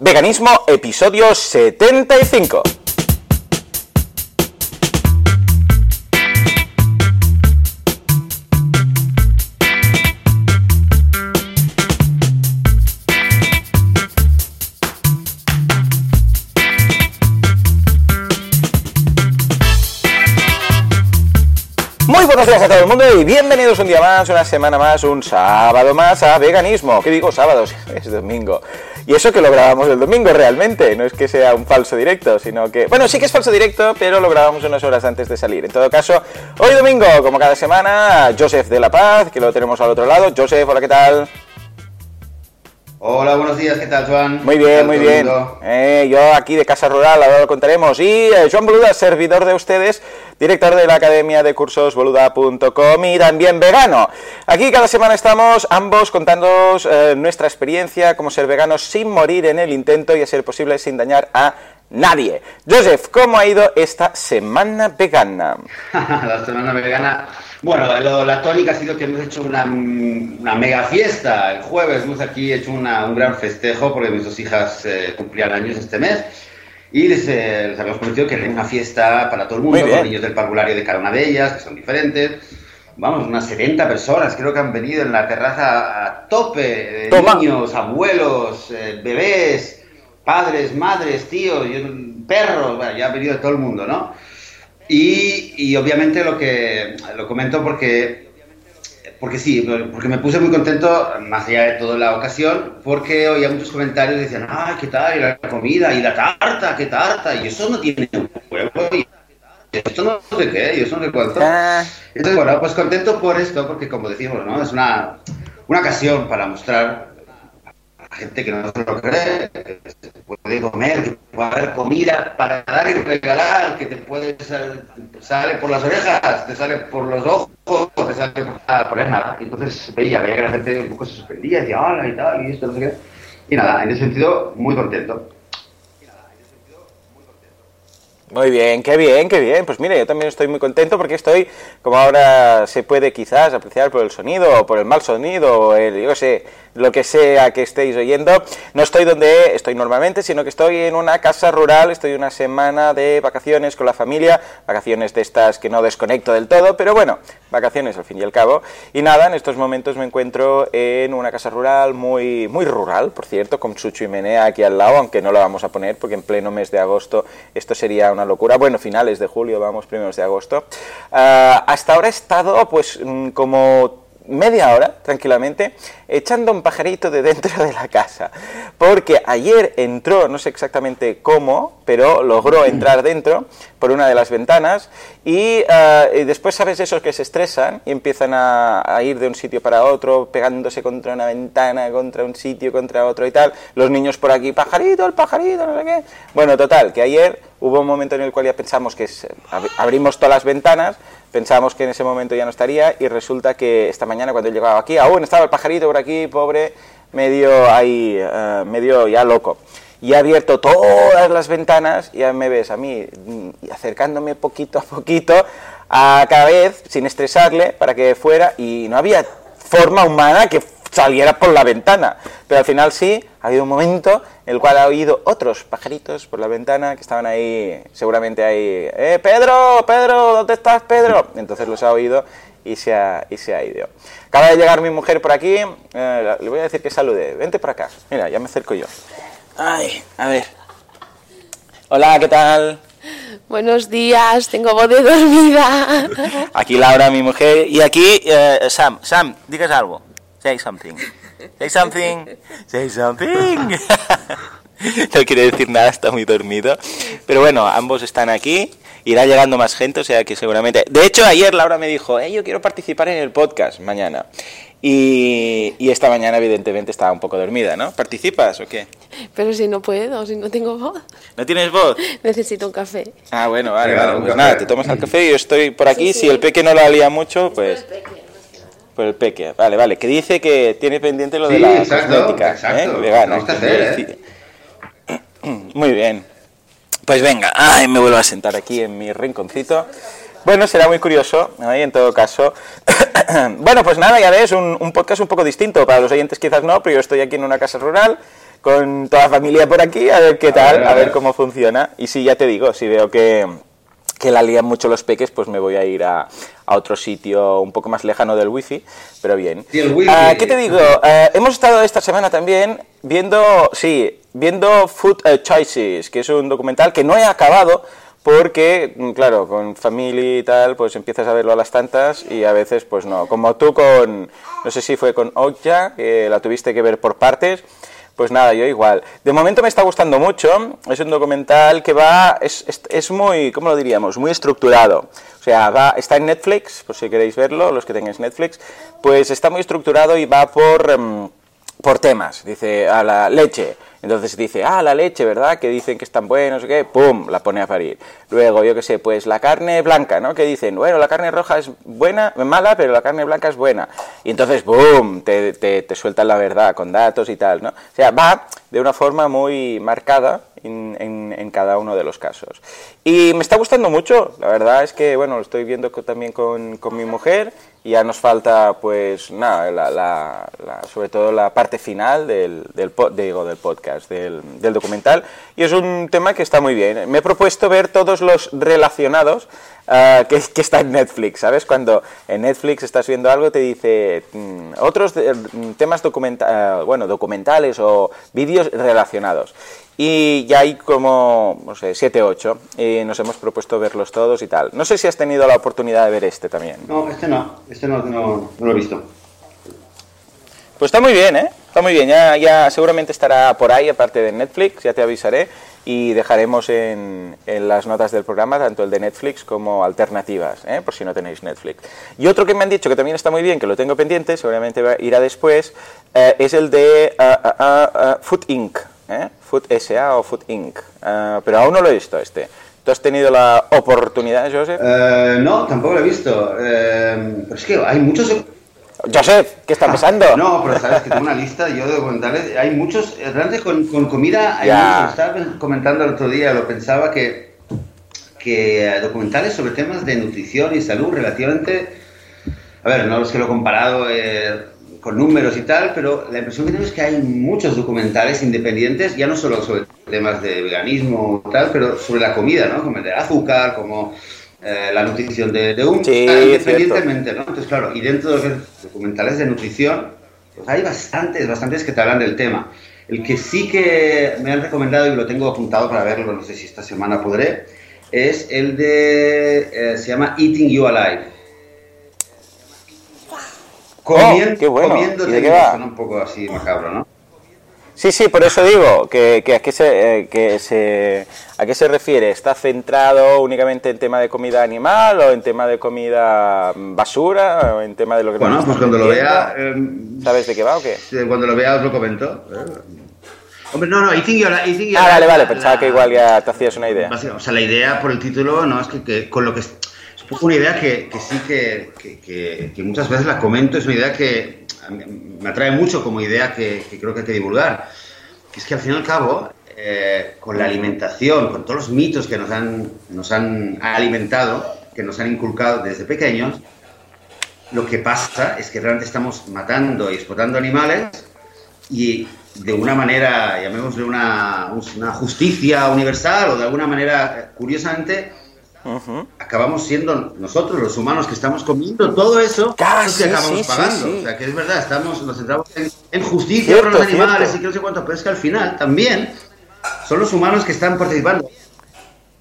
Veganismo, episodio 75. Muy buenos días a todo el mundo y bienvenidos un día más, una semana más, un sábado más a Veganismo. ¿Qué digo sábados? Es domingo. Y eso que lo grabamos el domingo realmente, no es que sea un falso directo, sino que... Bueno, sí que es falso directo, pero lo grabamos unas horas antes de salir. En todo caso, hoy domingo, como cada semana, Joseph de la Paz, que lo tenemos al otro lado. Joseph, hola, ¿qué tal? Hola, buenos días, ¿qué tal, Juan? Muy bien, muy bien. Eh, yo aquí de Casa Rural, ahora lo contaremos. Y eh, Joan Boluda, servidor de ustedes, director de la Academia de Cursos Boluda.com y también vegano. Aquí cada semana estamos ambos contándoos eh, nuestra experiencia como ser veganos sin morir en el intento y a ser posible sin dañar a nadie. Joseph, ¿cómo ha ido esta semana vegana? la semana vegana bueno, la tónica ha sido que hemos hecho una, mega fiesta. El jueves hemos aquí hecho un gran festejo porque mis dos hijas eh, cumplían años este mes. Y les, eh, les habíamos prometido que era una fiesta para todo el mundo, con niños del parvulario de cada una de ellas, que son diferentes. Vamos, unas 70 personas creo que han venido en la terraza a tope. niños, abuelos, eh, bebés, padres, madres, tíos, perros. ya ha venido todo el mundo, ¿no? Y, obviamente lo que lo comento porque, porque sí, porque me puse muy contento, más allá de toda la ocasión, porque oía muchos comentarios decían, ay, ¿qué tal? Y la comida, y la tarta, ¿qué tarta? Y eso no tiene huevo, y esto no sé qué, y eso no sé cuánto. Ah. Entonces, bueno, pues contento por esto, porque como decimos, ¿no? Es una, una ocasión para mostrar gente que no se lo cree, que se puede comer, que puede haber comida para dar y regalar, que te puede sale por las orejas, te sale por los ojos, te sale por, por nada. Y entonces veía, veía que la gente un poco se sorprendía, decía, hola y tal, y esto, no sé qué. Y nada, en ese sentido, muy contento. Muy bien, qué bien, qué bien. Pues mire, yo también estoy muy contento porque estoy, como ahora se puede quizás apreciar por el sonido o por el mal sonido o el, yo sé, lo que sea que estéis oyendo. No estoy donde estoy normalmente, sino que estoy en una casa rural, estoy una semana de vacaciones con la familia, vacaciones de estas que no desconecto del todo, pero bueno, vacaciones al fin y al cabo. Y nada, en estos momentos me encuentro en una casa rural muy, muy rural, por cierto, con su chimenea aquí al lado, aunque no la vamos a poner porque en pleno mes de agosto esto sería una locura. Bueno, finales de julio, vamos, primeros de agosto. Ah, hasta ahora he estado pues mm, como media hora, tranquilamente, echando un pajarito de dentro de la casa. Porque ayer entró, no sé exactamente cómo, pero logró entrar dentro por una de las ventanas y, eh, después sabes esos que se estresan y empiezan a, ir de un sitio para otro, pegándose contra una ventana, contra un sitio, contra otro y tal. Los niños por aquí, pajarito, el pajarito, no sé qué. Bueno, total, que ayer hubo un momento en el cual ya pensamos que abrimos todas las ventanas Pensábamos que en ese momento ya no estaría y resulta que esta mañana cuando he llegado aquí, aún estaba el pajarito por aquí, pobre, medio ahí, eh, medio ya loco. Y he abierto todas las ventanas, y ya me ves a mí mm, acercándome poquito a poquito, a cada vez, sin estresarle, para que fuera, y no había forma humana que saliera por la ventana. Pero al final sí, ha habido un momento en el cual ha oído otros pajaritos por la ventana que estaban ahí, seguramente ahí, ¡eh, Pedro, Pedro, ¿dónde estás, Pedro? Entonces los ha oído y se ha, y se ha ido. Acaba de llegar mi mujer por aquí, eh, le voy a decir que salude, vente por acá, mira, ya me acerco yo. Ay, a ver. Hola, ¿qué tal? Buenos días, tengo voz de dormida. Aquí Laura, mi mujer, y aquí eh, Sam. Sam, digas algo. Say something. Say something. Say something. no quiere decir nada, está muy dormido. Pero bueno, ambos están aquí. Irá llegando más gente, o sea que seguramente. De hecho, ayer Laura me dijo, yo quiero participar en el podcast mañana. Y, y, esta mañana, evidentemente, estaba un poco dormida, ¿no? ¿Participas o qué? Pero si no puedo, si no tengo voz. ¿No tienes voz? Necesito un café. Ah, bueno, vale, vale. Pues nada, te tomas el café y yo estoy por aquí. Si el peque no la lía mucho, pues. Por el peque, vale, vale. Que dice que tiene pendiente lo de la cosmética, ¿eh? Vegana. ¿eh? Muy bien. Pues venga, ay, me vuelvo a sentar aquí en mi rinconcito. Bueno, será muy curioso, ¿eh? en todo caso. bueno, pues nada, ya ves, un, un, podcast un poco distinto. Para los oyentes quizás no, pero yo estoy aquí en una casa rural con toda la familia por aquí, a ver qué tal, a ver, cómo funciona. Y sí, ya te digo, si veo que, que la lían mucho los peques, pues me voy a ir a, a otro sitio un poco más lejano del wifi, pero bien. Ah, ¿Qué te digo? Ah, hemos estado esta semana también viendo, sí, viendo Food eh, Choices, que es un documental que no he acabado porque, mm, claro, con familia y tal, pues empiezas a verlo a las tantas y a veces, pues no. Como tú con, no sé si fue con Okja, que la tuviste que ver por partes. Pues nada, yo igual. De momento me está gustando mucho. Es un documental que va, es, es, muy, ¿cómo lo diríamos? Muy estructurado. O sea, va, está en Netflix, por si queréis verlo, los que tengáis Netflix. Pues está muy estructurado y va por, em, por temas. Dice, a la leche entonces dice, ah, la leche, ¿verdad? Que dicen que es tan buena, no qué, ¡pum! La pone a parir. Luego, yo qué sé, pues la carne blanca, ¿no? Que dicen, bueno, la carne roja es buena, mala, pero la carne blanca es buena. Y entonces, ¡boom! Te, te, te sueltan la verdad con datos y tal, ¿no? O sea, va de una forma muy marcada en, en, cada uno de los casos. Y me está gustando mucho, la verdad es que, bueno, lo estoy viendo también con, con mi mujer ya nos falta, pues, nada, la, la, sobre todo la parte final del, del, digo, del podcast, del, del, documental, y es un tema que está muy bien. Me he propuesto ver todos los relacionados uh, que, que está en Netflix, ¿sabes? Cuando en Netflix estás viendo algo te dice mm, otros temas documenta bueno, documentales o vídeos relacionados. Y ya hay como, no sé, 7, 8. Y nos hemos propuesto verlos todos y tal. No sé si has tenido la oportunidad de ver este también. No, este no. Este no, no, lo he visto. Pues está muy bien, ¿eh? Está muy bien. Ya, ya seguramente estará por ahí, aparte de Netflix, ya te avisaré. Y dejaremos en, en las notas del programa tanto el de Netflix como alternativas, ¿eh? por si no tenéis Netflix. Y otro que me han dicho que también está muy bien, que lo tengo pendiente, seguramente irá después, eh, es el de uh, Food Inc. ¿eh? Food SA o Food Inc. Uh, pero aún no lo he visto este. ¿Tú has tenido la oportunidad, Joseph? Uh, no, tampoco lo he visto. Uh, pero es que hay muchos... Joseph, ¿qué está pasando? no, pero sabes que tengo una lista yo de documentales. Hay muchos, realmente con, con comida, hay muchos, estaba comentando el otro día, lo pensaba que, que documentales sobre temas de nutrición y salud relativamente... A ver, no es que lo he comparado... Eh, con números y tal, pero la impresión que tengo es que hay muchos documentales independientes, ya no solo sobre temas de veganismo y tal, pero sobre la comida, ¿no? Como el de azúcar, como eh, la nutrición de, de un... Sí, independientemente, ¿no? Entonces, claro, y dentro de los documentales de nutrición, pues hay bastantes, bastantes que te hablan del tema. El que sí que me han recomendado y lo tengo apuntado para verlo, no sé si esta semana podré, es el de... Eh, se llama Eating You Alive Comiendo, oh, qué bueno. ¿Y qué va? un poco así macabro, ¿no? Sí, sí, por eso digo que, que, a, qué se, eh, que se, a qué se refiere. ¿Está centrado únicamente en tema de comida animal o en tema de comida basura o en tema de lo que... Bueno, pues cuando lo vea... Eh, ¿Sabes de qué va o qué? Cuando lo vea os lo comento. Hombre, no, no, Eating Your, Life... Ah, vale, vale, pensaba que igual ya te hacías una idea. O sea, la idea por el título, no, es que, que con lo que una idea que, sí que, que, muchas veces la comento, es una idea que me atrae mucho como idea que, creo que hay que divulgar. Que es que al fin y al cabo, eh, con la alimentación, con todos los mitos que nos han, nos han alimentado, que nos han inculcado desde pequeños, lo que pasa es que realmente estamos matando y explotando animales y de una manera, llamémosle una, una justicia universal o de alguna manera, curiosamente, acabamos siendo nosotros, los humanos que estamos comiendo todo eso, Casi, que acabamos pagando. O sea, que es verdad, estamos, nos centramos en, justicia por los animales y que no sé cuánto, pero es que al final también son los humanos que están participando.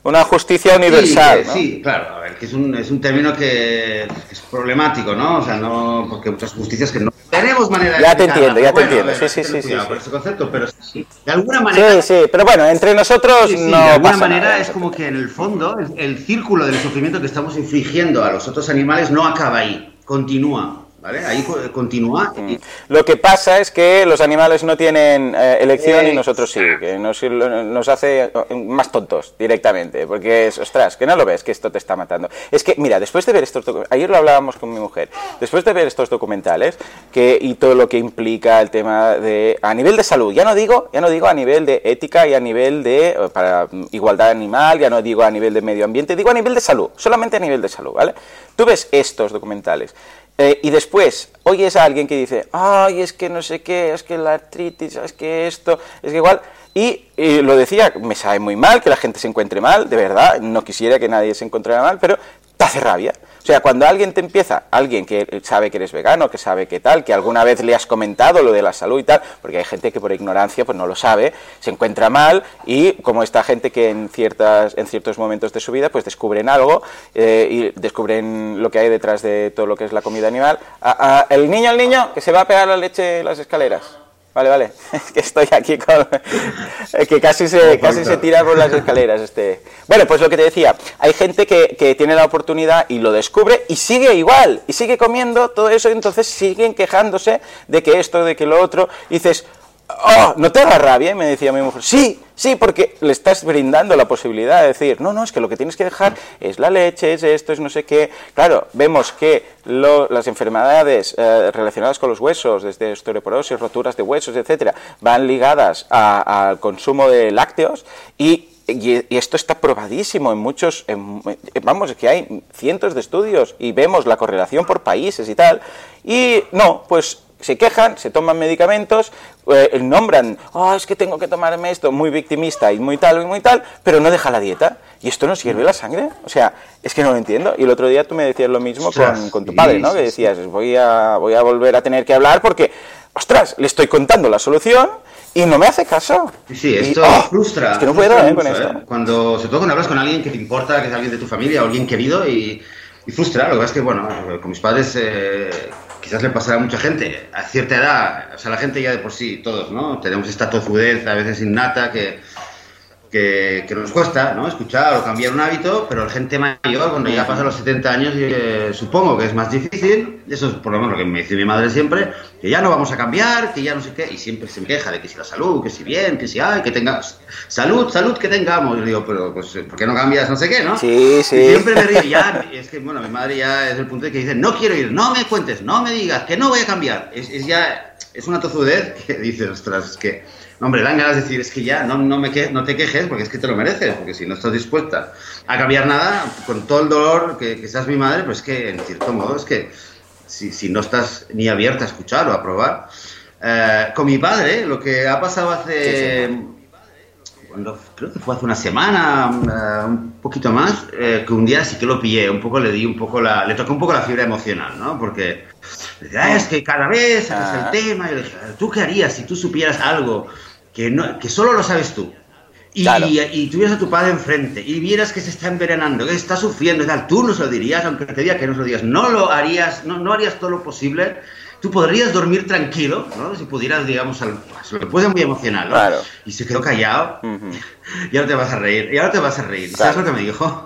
Una justicia universal. Sí, sí claro, a ver, que es un, es un término que, es problemático, ¿no? O sea, no, porque muchas justicias que no tenemos manera Ya te entiendo, ya te entiendo. sí, sí, sí. sí, Por ese concepto, pero sí, de alguna manera. Sí, sí, pero bueno, entre nosotros no. De alguna manera es como que en el fondo el, el círculo del sufrimiento que estamos infligiendo a los otros animales no acaba ahí, continúa. Ahí continúa. Mm. Lo que pasa es que los animales no tienen eh, elección y nosotros sí, que nos, nos, hace eh, más tontos directamente, porque es, ostras, que no lo ves, que esto te está matando. Es que, mira, después de ver estos ayer lo hablábamos con mi mujer, después de ver estos documentales que, y todo lo que implica el tema de, a nivel de salud, ya no digo, ya no digo a nivel de ética y a nivel de, eh, para igualdad animal, ya no digo a nivel de medio ambiente, digo a nivel de salud, solamente a nivel de salud, ¿vale? Tú ves estos documentales eh, y después oyes a alguien que dice, ay, es que no sé qué, es que la artritis, es que esto, es que igual, y, y, lo decía, me sabe muy mal que la gente se encuentre mal, de verdad, no quisiera que nadie se encontrara mal, pero te hace rabia. O sea, cuando alguien te empieza, alguien que sabe que eres vegano, que sabe que tal, que alguna vez le has comentado lo de la salud y tal, porque hay gente que por ignorancia pues no lo sabe, se encuentra mal y como esta gente que en ciertas en ciertos momentos de su vida pues descubren algo eh, y descubren lo que hay detrás de todo lo que es la comida animal, a, el niño, el niño que se va a pegar la leche en las escaleras. Vale, vale. Que estoy aquí con. que casi se, casi se tira por las escaleras. este Bueno, pues lo que te decía. Hay gente que, que, tiene la oportunidad y lo descubre y sigue igual. Y sigue comiendo todo eso. Y entonces siguen quejándose de que esto, de que lo otro. Y dices. Oh, no te haga rabia, me decía mi mujer. Sí, sí, porque le estás brindando la posibilidad de decir, no, no, es que lo que tienes que dejar es la leche, es esto, es no sé qué. Claro, vemos que lo, las enfermedades eh, relacionadas con los huesos, desde osteoporosis, roturas de huesos, etcétera, van ligadas al consumo de lácteos y y, esto está probadísimo en muchos, en, vamos, que hay cientos de estudios y vemos la correlación por países y tal. Y no, pues se quejan, se toman medicamentos, eh, nombran, oh, es que tengo que tomarme esto, muy victimista y muy tal y muy tal, pero no deja la dieta. ¿Y esto no sirve la sangre? O sea, es que no lo entiendo. Y el otro día tú me decías lo mismo con, con, tu padre, ¿no? Que decías, voy a, voy a volver a tener que hablar porque, ostras, le estoy contando la solución y no me hace caso. Sí, esto y, oh, frustra. Es que no puedo mucho, con esto. ¿eh? Cuando, sobre todo cuando hablas con alguien que te importa, que es alguien de tu familia o alguien querido y, y frustra. Lo que pasa es que, bueno, con mis padres eh, quizás le pasará a mucha gente. A cierta edad, o sea, la gente ya de por sí, todos, ¿no? Tenemos esta tozudez a veces innata que, que, que nos cuesta, ¿no? Escuchar o cambiar un hábito, pero la gente mayor, cuando ya pasa los 70 años, eh, supongo que es más difícil. Eso es por lo menos lo que me dice mi madre siempre, que ya no vamos a cambiar, que ya no sé qué, y siempre se me queja de que si la salud, que si bien, que si hay, que tengas salud, salud que tengamos. Yo digo, pero pues, ¿por qué no cambias no sé qué, no? Sí, sí. Y siempre me río, ya, es que, bueno, mi madre ya es el punto de que dice, no quiero ir, no me cuentes, no me digas, que no voy a cambiar. Es, es ya, es una tozudez que dices, ostras, es que hombre, dan ganas de decir, es que ya no, no, me que, no te quejes porque es que te lo mereces, porque si no estás dispuesta a cambiar nada, con todo el dolor que, que seas mi madre, pues que en cierto modo es que si, si no estás ni abierta a escuchar o a probar. Eh, con mi padre, lo que ha pasado hace... Sí, sí. Cuando, creo que fue hace una semana, uh, un poquito más, eh, que un día sí que lo pillé, un poco le di un poco la, le toqué un poco la fibra emocional, ¿no? Porque decía, ah, es que cada vez haces el tema, y yo le dije, ¿tú qué harías si tú supieras algo que, no, que solo lo sabes tú? Y, claro. y, y, tuvieras a tu padre enfrente y vieras que se está envenenando, que está sufriendo y tal, tú no se lo dirías, aunque te diga que no se lo digas, no lo harías, no, no harías todo lo posible tú podrías dormir tranquilo, ¿no? Si pudieras, digamos, al, se lo puede muy emocional, ¿no? Claro. Y se quedó callado uh -huh. y ahora te vas a reír, y ahora te vas a reír. Claro. ¿Sabes lo que me dijo?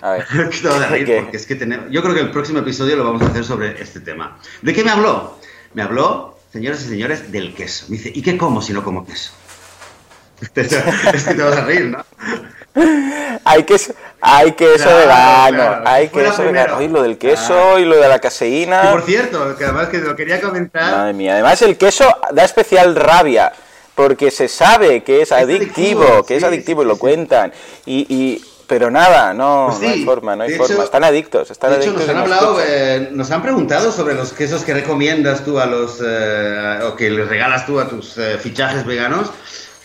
A ver. te vas a reír ¿Qué? porque es que tenemos... Yo creo que el próximo episodio lo vamos a hacer sobre este tema. ¿De qué me habló? Me habló, señoras y señores, del queso. Me dice, ¿y qué como si no como queso? es que te vas a reír, ¿no? hay queso, hay queso Claro, vegano, claro. hay queso primera. vegano. Ay, lo del queso Ah. y lo de la caseína. Y por cierto, que además que lo quería comentar... Madre mía, además el queso da especial rabia porque se sabe que es adictivo, adictivo, que es adictivo y lo sí. cuentan. Y, y- pero nada, no, Pues sí, no hay forma, no hay forma. hecho- están adictos, están De hecho, nos han hablado, eh, nos han preguntado sobre los quesos que recomiendas tú a los, eh, o que les regalas tú a tus eh, fichajes veganos,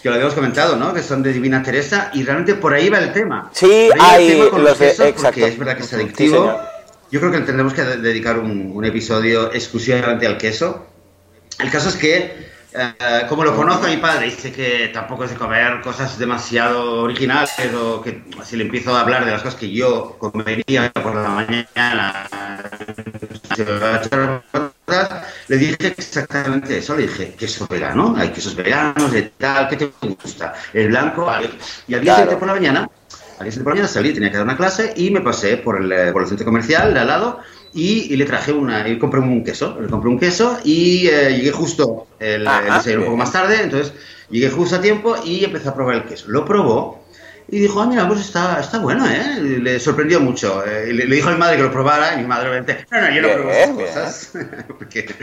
que lo habíamos comentado, ¿no? Que son de Divina Teresa, y realmente por ahí va el tema. Sí, hay tema con los de- quesos, exacto. Porque es verdad que es adictivo. Yo creo que tendremos que de- dedicar un, un episodio exclusivamente al queso. El caso es que, eh, como lo conozco a mi padre, dice que tampoco es de comer cosas demasiado originales o que si le empiezo a hablar de las cosas que yo comería por la mañana, le dije exactamente eso, le dije queso vegano, hay quesos veganos, de tal, ¿qué te gusta? El blanco, y al día siguiente por la mañana al día siguiente por la mañana salí, tenía que dar una clase y me pasé por el, por el centro comercial de al lado y, y le traje una, y compré un queso, le compré un queso y eh, llegué justo el, Ajá, el desayuno un poco más tarde, entonces llegué justo a tiempo y empecé a probar el queso. Lo probó y dijo, ah, mira, pues está, está bueno, ¿eh? Le sorprendió mucho. Eh, le, le dijo a mi madre que lo probara y mi madre obviamente, no, no, yo no Bien, pruebo esas bien. cosas. Porque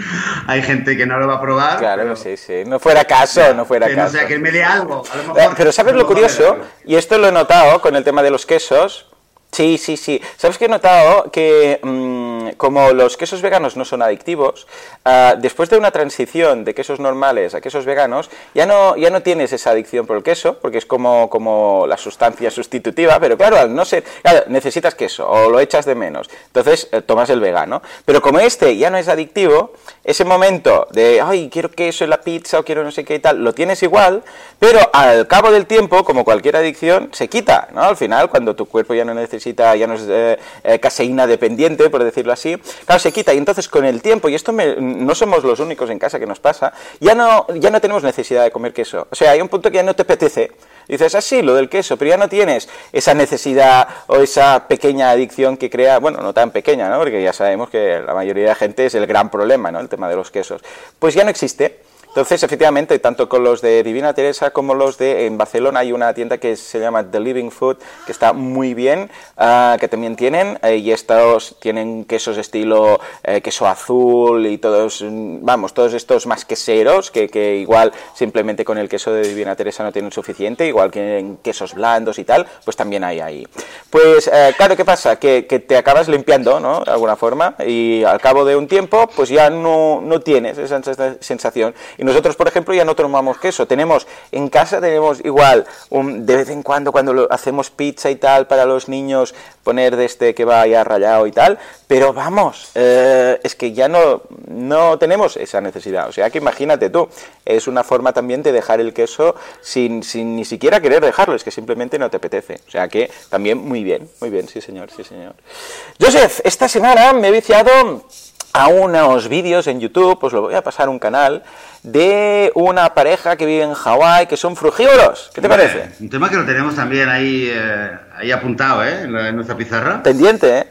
hay gente que no lo va a probar. Claro, pero- sí, sí. No fuera caso, no fuera que no caso. sea que me dé algo. A lo Eh, mejor, Pero ¿sabes lo curioso? Y esto lo he notado con el tema de los quesos. Sí, sí, sí. ¿Sabes que he notado que mm, como los quesos veganos no son adictivos, ah, después de una transición de quesos normales a quesos veganos, ya no, ya no tienes esa adicción por el queso, porque es como, como la sustancia sustitutiva, pero claro, al no ser, necesitas queso o lo echas de menos, entonces eh, tomas el vegano. Pero como este ya no es adictivo, ese momento de, ay, quiero queso en la pizza o quiero no sé qué y tal, lo tienes igual, pero al cabo del tiempo, como cualquier adicción, se quita, ¿no? Al final, cuando tu cuerpo ya no necesita, ya no es eh, eh, caseína dependiente, por decirlo así, claro, se quita. Y entonces con el tiempo, y esto no somos los únicos en casa que nos pasa, ya no, ya no tenemos necesidad de comer queso. O sea, hay un punto que ya no te apetece. dices, así, ah, lo del queso, pero ya no tienes esa necesidad o esa pequeña adicción que crea, bueno, no tan pequeña, ¿no? Porque ya sabemos que la mayoría de la gente es el gran problema, ¿no? El tema de los quesos. Pues ya no existe. Entonces, efectivamente, tanto con los de Divina Teresa como los de en Barcelona hay una tienda que se llama The Living Food, que está muy bien, ah, que también tienen, eh, y estos tienen quesos estilo eh, queso azul y todos, vamos, todos estos más queseros, que, que, igual simplemente con el queso de Divina Teresa no tienen suficiente, igual que quesos blandos y tal, pues también hay ahí. Pues, eh, claro, ¿qué pasa? Que, que, te acabas limpiando, ¿no? De alguna forma, y al cabo de un tiempo, pues ya no, no tienes esa sensación y nosotros, por ejemplo, ya no tomamos queso. Tenemos en casa, tenemos igual, de vez en cuando, cuando hacemos pizza y tal para los niños, poner de este que vaya rayado y tal. Pero vamos, eh, es que ya no, no tenemos esa necesidad. O sea que imagínate tú, es una forma también de dejar el queso sin, sin ni siquiera querer dejarlo, es que simplemente no te apetece. O sea que también muy bien, muy bien, sí señor, sí señor. Joseph, esta semana me he viciado a unos vídeos en YouTube, pues lo voy a pasar un canal, de una pareja que vive en Hawái, que son frugívoros. ¿Qué te parece? Un tema que lo tenemos también ahí, eh, ahí apuntado, ¿eh? En nuestra pizarra. Pendiente, ¿eh?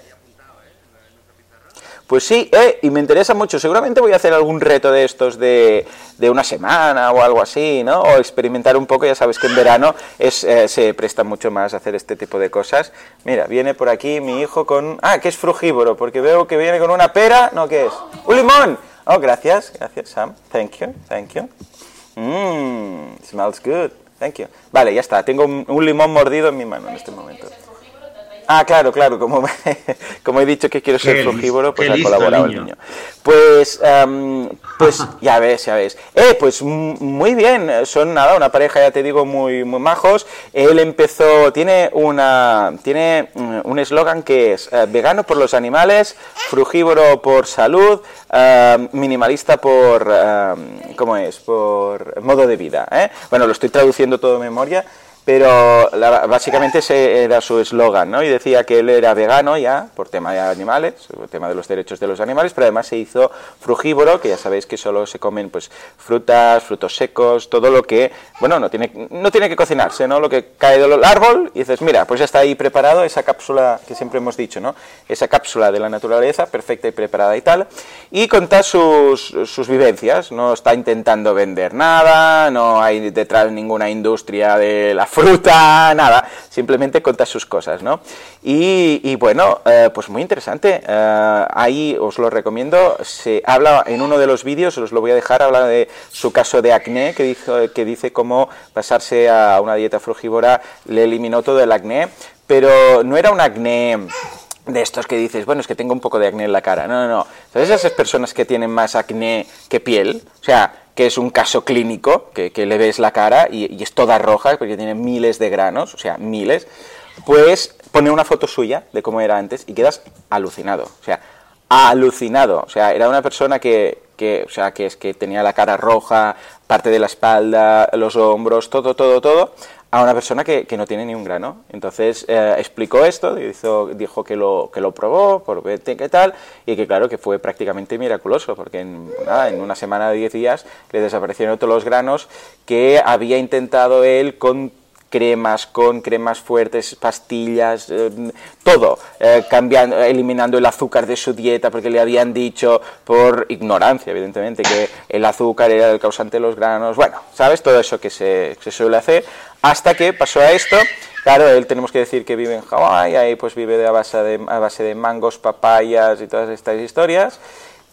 Pues sí, eh, y me interesa mucho. Seguramente voy a hacer algún reto de estos de, de una semana o algo así, ¿no? O experimentar un poco. Ya sabes que en verano es, eh, se presta mucho más a hacer este tipo de cosas. Mira, viene por aquí mi hijo con... Ah, que es frugívoro, porque veo que viene con una pera. No, ¿qué es? ¡Un limón! Oh, gracias, gracias, Sam. Thank you, thank you. Mmm, smells good. Thank you. Vale, ya está. Tengo un limón mordido en mi mano en este momento. Ah, claro, claro, como, como he dicho que quiero ser frugívoro, pues ha colaborado el niño. Pues, em, pues ya ves, ya ves. Eh, pues muy bien, son nada, una pareja, ya te digo, muy, muy majos. Él empezó, tiene una, tiene mm, un eslogan que es eh, vegano por los animales, frugívoro por salud, em, minimalista por, em, ¿cómo es? Por modo de vida. ¿eh? Bueno, lo estoy traduciendo todo de memoria pero básicamente ese era su eslogan, ¿no? Y decía que él era vegano ya, por tema de animales, por tema de los derechos de los animales, pero además se hizo frugívoro, que ya sabéis que solo se comen pues frutas, frutos secos, todo lo que, bueno, no tiene, no tiene que cocinarse, ¿no? Lo que cae del árbol y dices, mira, pues ya está ahí preparado esa cápsula que siempre hemos dicho, ¿no? Esa cápsula de la naturaleza, perfecta y preparada y tal, y contar sus, sus vivencias, no está intentando vender nada, no hay detrás ninguna industria de la fruta, nada, simplemente cuenta sus cosas, ¿no? Y, bueno, eh, pues muy interesante, eh, ahí os lo recomiendo, se habla en uno de los vídeos, os lo voy a dejar, habla de su caso de acné, que, dijo, que dice cómo pasarse a una dieta frugívora le eliminó todo el acné, pero no era un acné de estos que dices, bueno, es que tengo un poco de acné en la cara. No, no, no. ¿Sabes esas personas que tienen más acné que piel? O sea, que es un caso clínico, que, le ves la cara y, es toda roja porque tiene miles de granos, o sea, miles, pues pone una foto suya de cómo era antes y quedas alucinado, o sea, alucinado, o sea, era una persona que, que, o sea, que es que tenía la cara roja, parte de la espalda, los hombros, todo, todo, todo, a una persona que, que no tiene ni un grano. Entonces eh, explicó esto, hizo, dijo que lo, que lo probó, por ver qué tal, y que claro que fue prácticamente miraculoso, porque en, nada, en una semana de 10 días le desaparecieron todos los granos que había intentado él con cremas, con cremas fuertes, pastillas, eh, todo, eh, cambiando, eliminando el azúcar de su dieta porque le habían dicho, por ignorancia evidentemente, que el azúcar era el causante de los granos, bueno, ¿sabes? Todo eso que se, se suele hacer, hasta que pasó a esto, claro, él tenemos que decir que vive en Hawái, ahí pues vive a base de, a base de mangos, papayas y todas estas historias,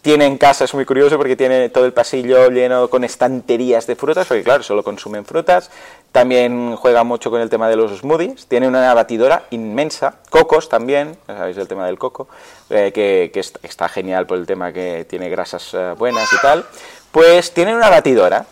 tiene en casa, es muy curioso porque tiene todo el pasillo lleno con estanterías de frutas, porque claro, solo consumen frutas. También juega mucho con el tema de los smoothies. Tiene una batidora inmensa, cocos también, ya sabéis el tema del coco, eh, que, está, genial por el tema que tiene grasas eh, buenas y tal. Pues tiene una batidora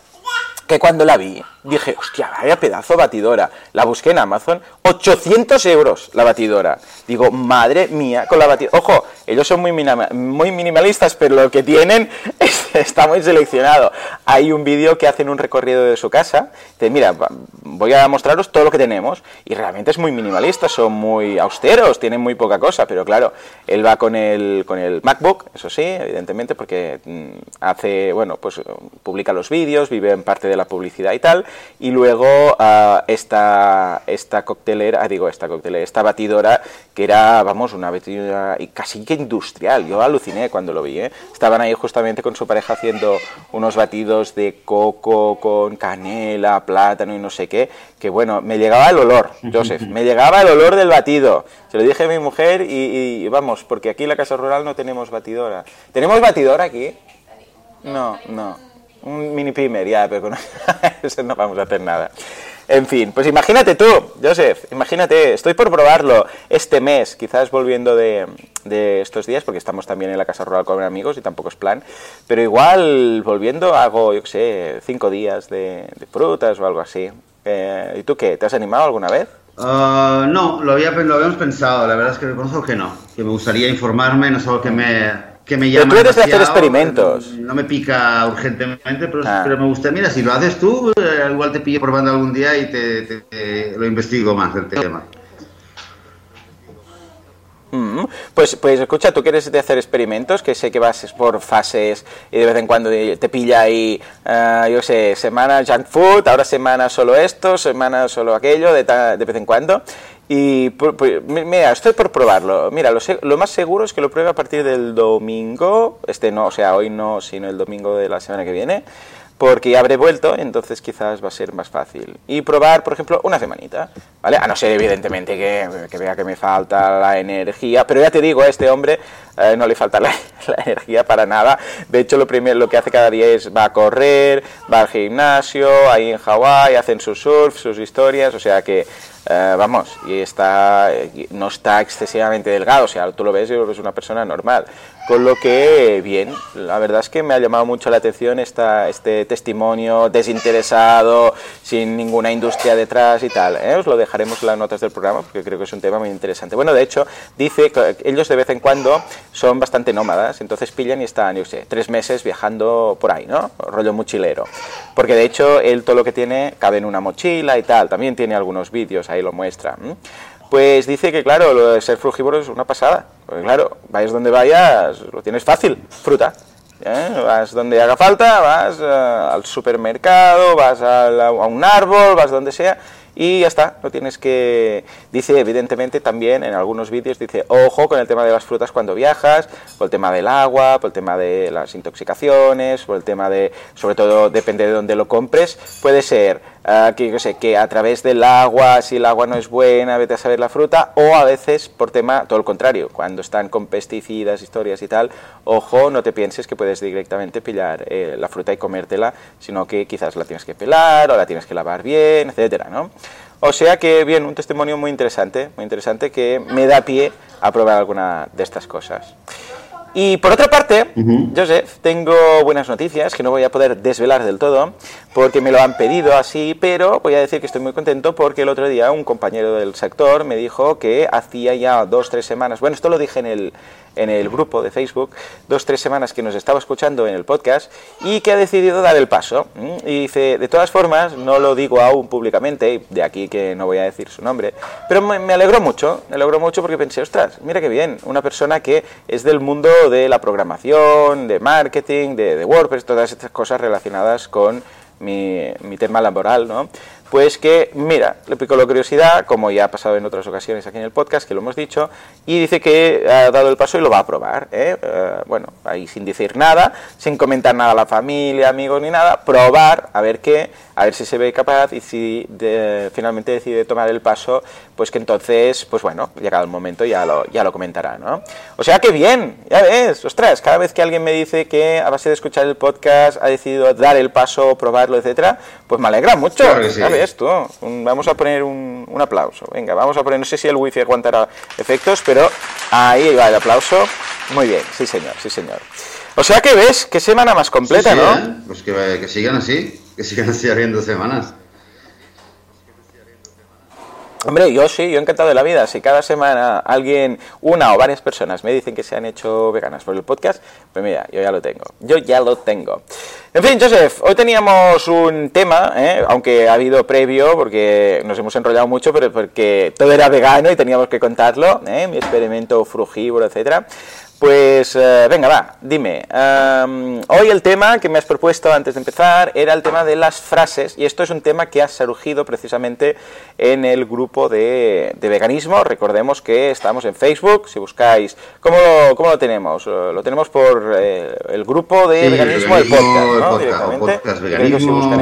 que cuando la vi dije, hostia, vaya pedazo batidora. La busqué en Amazon, 800 euros la batidora. Digo, madre mía, con la batidora. Ojo, ellos son muy, minima- muy minimalistas, pero lo que tienen es- está muy seleccionado. Hay un vídeo que hacen un recorrido de su casa. Dice, mira, voy a mostraros todo lo que tenemos. Y realmente es muy minimalista, son muy austeros, tienen muy poca cosa. Pero claro, él va con el, con el MacBook, eso sí, evidentemente, porque mm, hace, bueno, pues publica los vídeos, vive en parte de la publicidad y tal. Y luego ah, esta, esta coctelera, ah, digo, esta coctelera, esta batidora, que era, vamos, una batidora casi que industrial. Yo aluciné cuando lo vi, ¿eh? Estaban ahí justamente con su pareja haciendo unos batidos de coco con canela, plátano y no sé qué, que bueno, me llegaba el olor, Joseph, me llegaba el olor del batido. Se lo dije a mi mujer y, y vamos, porque aquí en la casa rural no tenemos batidora. ¿Tenemos batidora aquí? No, no. Un mini primer, ya, pero con eso no vamos a hacer nada. En fin, pues imagínate tú, Joseph, imagínate, estoy por probarlo este mes, quizás volviendo de, de estos días, porque estamos también en la casa rural con amigos y tampoco es plan, pero igual volviendo hago, yo qué sé, cinco días de, frutas o algo así. Eh, ¿Y tú qué? ¿Te has animado alguna vez? Ah, no, lo, había, habíamos pensado, la verdad es que reconozco que no, que me gustaría informarme, no algo que me, que me Pero llama tú eres de hacer experimentos. No me pica urgentemente, pero, Ah. pero me gusta. Mira, si lo haces tú, eh, igual te pillo probando algún día y te, te- te- lo investigo más el tema. Mm, Pues, pues escucha, tú quieres de hacer experimentos, que sé que vas por fases y de vez en cuando te pilla ahí, ah, yo sé, semana junk food, ahora semana solo esto, semana solo aquello, de, ta- de vez en cuando. Y pu- pu- mi- mira, estoy por probarlo. Mira, lo, lo más seguro es que lo pruebe a partir del domingo, este no, o sea, hoy no, sino el domingo de la semana que viene porque habré vuelto, entonces quizás va a ser más fácil. Y probar, por ejemplo, una semanita, ¿vale? A no ser, evidentemente, que, que vea que me falta la energía, pero ya te digo, a este hombre eh, no le falta la, la energía para nada. De hecho, lo primero lo que hace cada día es va a correr, va al gimnasio, ahí en Hawái, hacen su surf, sus historias, o sea que... eh, vamos, y está, y no está excesivamente delgado, o sea, tú lo ves y lo una persona normal. Con lo que, bien, la verdad es que me ha llamado mucho la atención esta, este testimonio desinteresado, sin ninguna industria detrás y tal. ¿eh? Os lo dejaremos en las notas del programa porque creo que es un tema muy interesante. Bueno, de hecho, dice que ellos de vez en cuando son bastante nómadas, entonces pillan y están, yo sé, tres meses viajando por ahí, ¿no? Rollo mochilero. Porque de hecho, él todo lo que tiene cabe en una mochila y tal. También tiene algunos vídeos, ahí lo muestra. Pues dice que, claro, lo de ser frugívoro es una pasada. Porque, claro, vayas donde vayas, lo tienes fácil, fruta. ¿eh? Vas donde haga falta, vas eh, al supermercado, vas a, a un árbol, vas donde sea y ya está, no tienes que... Dice, evidentemente, también en algunos vídeos, dice, ojo con el tema de las frutas cuando viajas, por el tema del agua, por el tema de las intoxicaciones, por el tema de, sobre todo, depende de dónde lo compres, puede ser ah, que, yo sé, que a través del agua, si el agua no es buena, vete a saber la fruta, o a veces por tema, todo el contrario, cuando están con pesticidas, historias y tal, ojo, no te pienses que puedes directamente pillar eh, la fruta y comértela, sino que quizás la tienes que pelar o la tienes que lavar bien, etcétera, ¿no? O sea que, bien, un testimonio muy interesante, muy interesante que me da pie a probar alguna de estas cosas. Y por otra parte, Joseph, tengo buenas noticias que no voy a poder desvelar del todo porque me lo han pedido así, pero voy a decir que estoy muy contento porque el otro día un compañero del sector me dijo que hacía ya dos, tres semanas, bueno, esto lo dije en el, en el grupo de Facebook, dos, tres semanas que nos estaba escuchando en el podcast y que ha decidido dar el paso. Y dice, de todas formas, no lo digo aún públicamente, de aquí que no voy a decir su nombre, pero me, alegró mucho, me alegró mucho porque pensé, ostras, mira qué bien, una persona que es del mundo de la programación, de marketing, de, de WordPress, todas estas cosas relacionadas con mi, mi tema laboral, ¿no? Pues que, mira, le picó la curiosidad, como ya ha pasado en otras ocasiones aquí en el podcast, que lo hemos dicho, y dice que ha dado el paso y lo va a probar. ¿eh? Eh, bueno, ahí sin decir nada, sin comentar nada a la familia, amigos ni nada, probar, a ver qué, a ver si se ve capaz y si finalmente decide tomar el paso, pues que entonces, pues bueno, llegado el momento ya lo, ya lo comentará, ¿no? O sea que bien, ya ves, ostras, cada vez que alguien me dice que a base de escuchar el podcast ha decidido dar el paso, probarlo, etcétera, pues me alegra mucho, ya ves tú, vamos a poner un, un aplauso, venga, vamos a poner, no sé si el wifi aguantará efectos, pero ahí va el aplauso, muy bien, sí señor, sí señor. O sea que ves, qué semana más completa, ¿no? ¿eh? Pues que, que sigan así que sigan así habiendo semanas. Hombre, yo sí, yo encantado de la vida. Si cada semana alguien, una o varias personas me dicen que se han hecho veganas por el podcast, pues mira, yo ya lo tengo. Yo ya lo tengo. En fin, Joseph, hoy teníamos un tema, ¿eh? aunque ha habido previo, porque nos hemos enrollado mucho, pero porque todo era vegano y teníamos que contarlo, ¿eh? mi experimento frugívoro, etcétera. Pues eh, venga, va, dime. hoy el tema que me has propuesto antes de empezar era el tema de las frases, y esto es un tema que ha surgido precisamente en el grupo de, veganismo. Recordemos que estamos en Facebook, si buscáis. ¿Cómo lo, cómo lo tenemos? Eh, lo tenemos por eh, el grupo de veganismo, el podcast, ¿no? Directamente. Podcast, veganismo,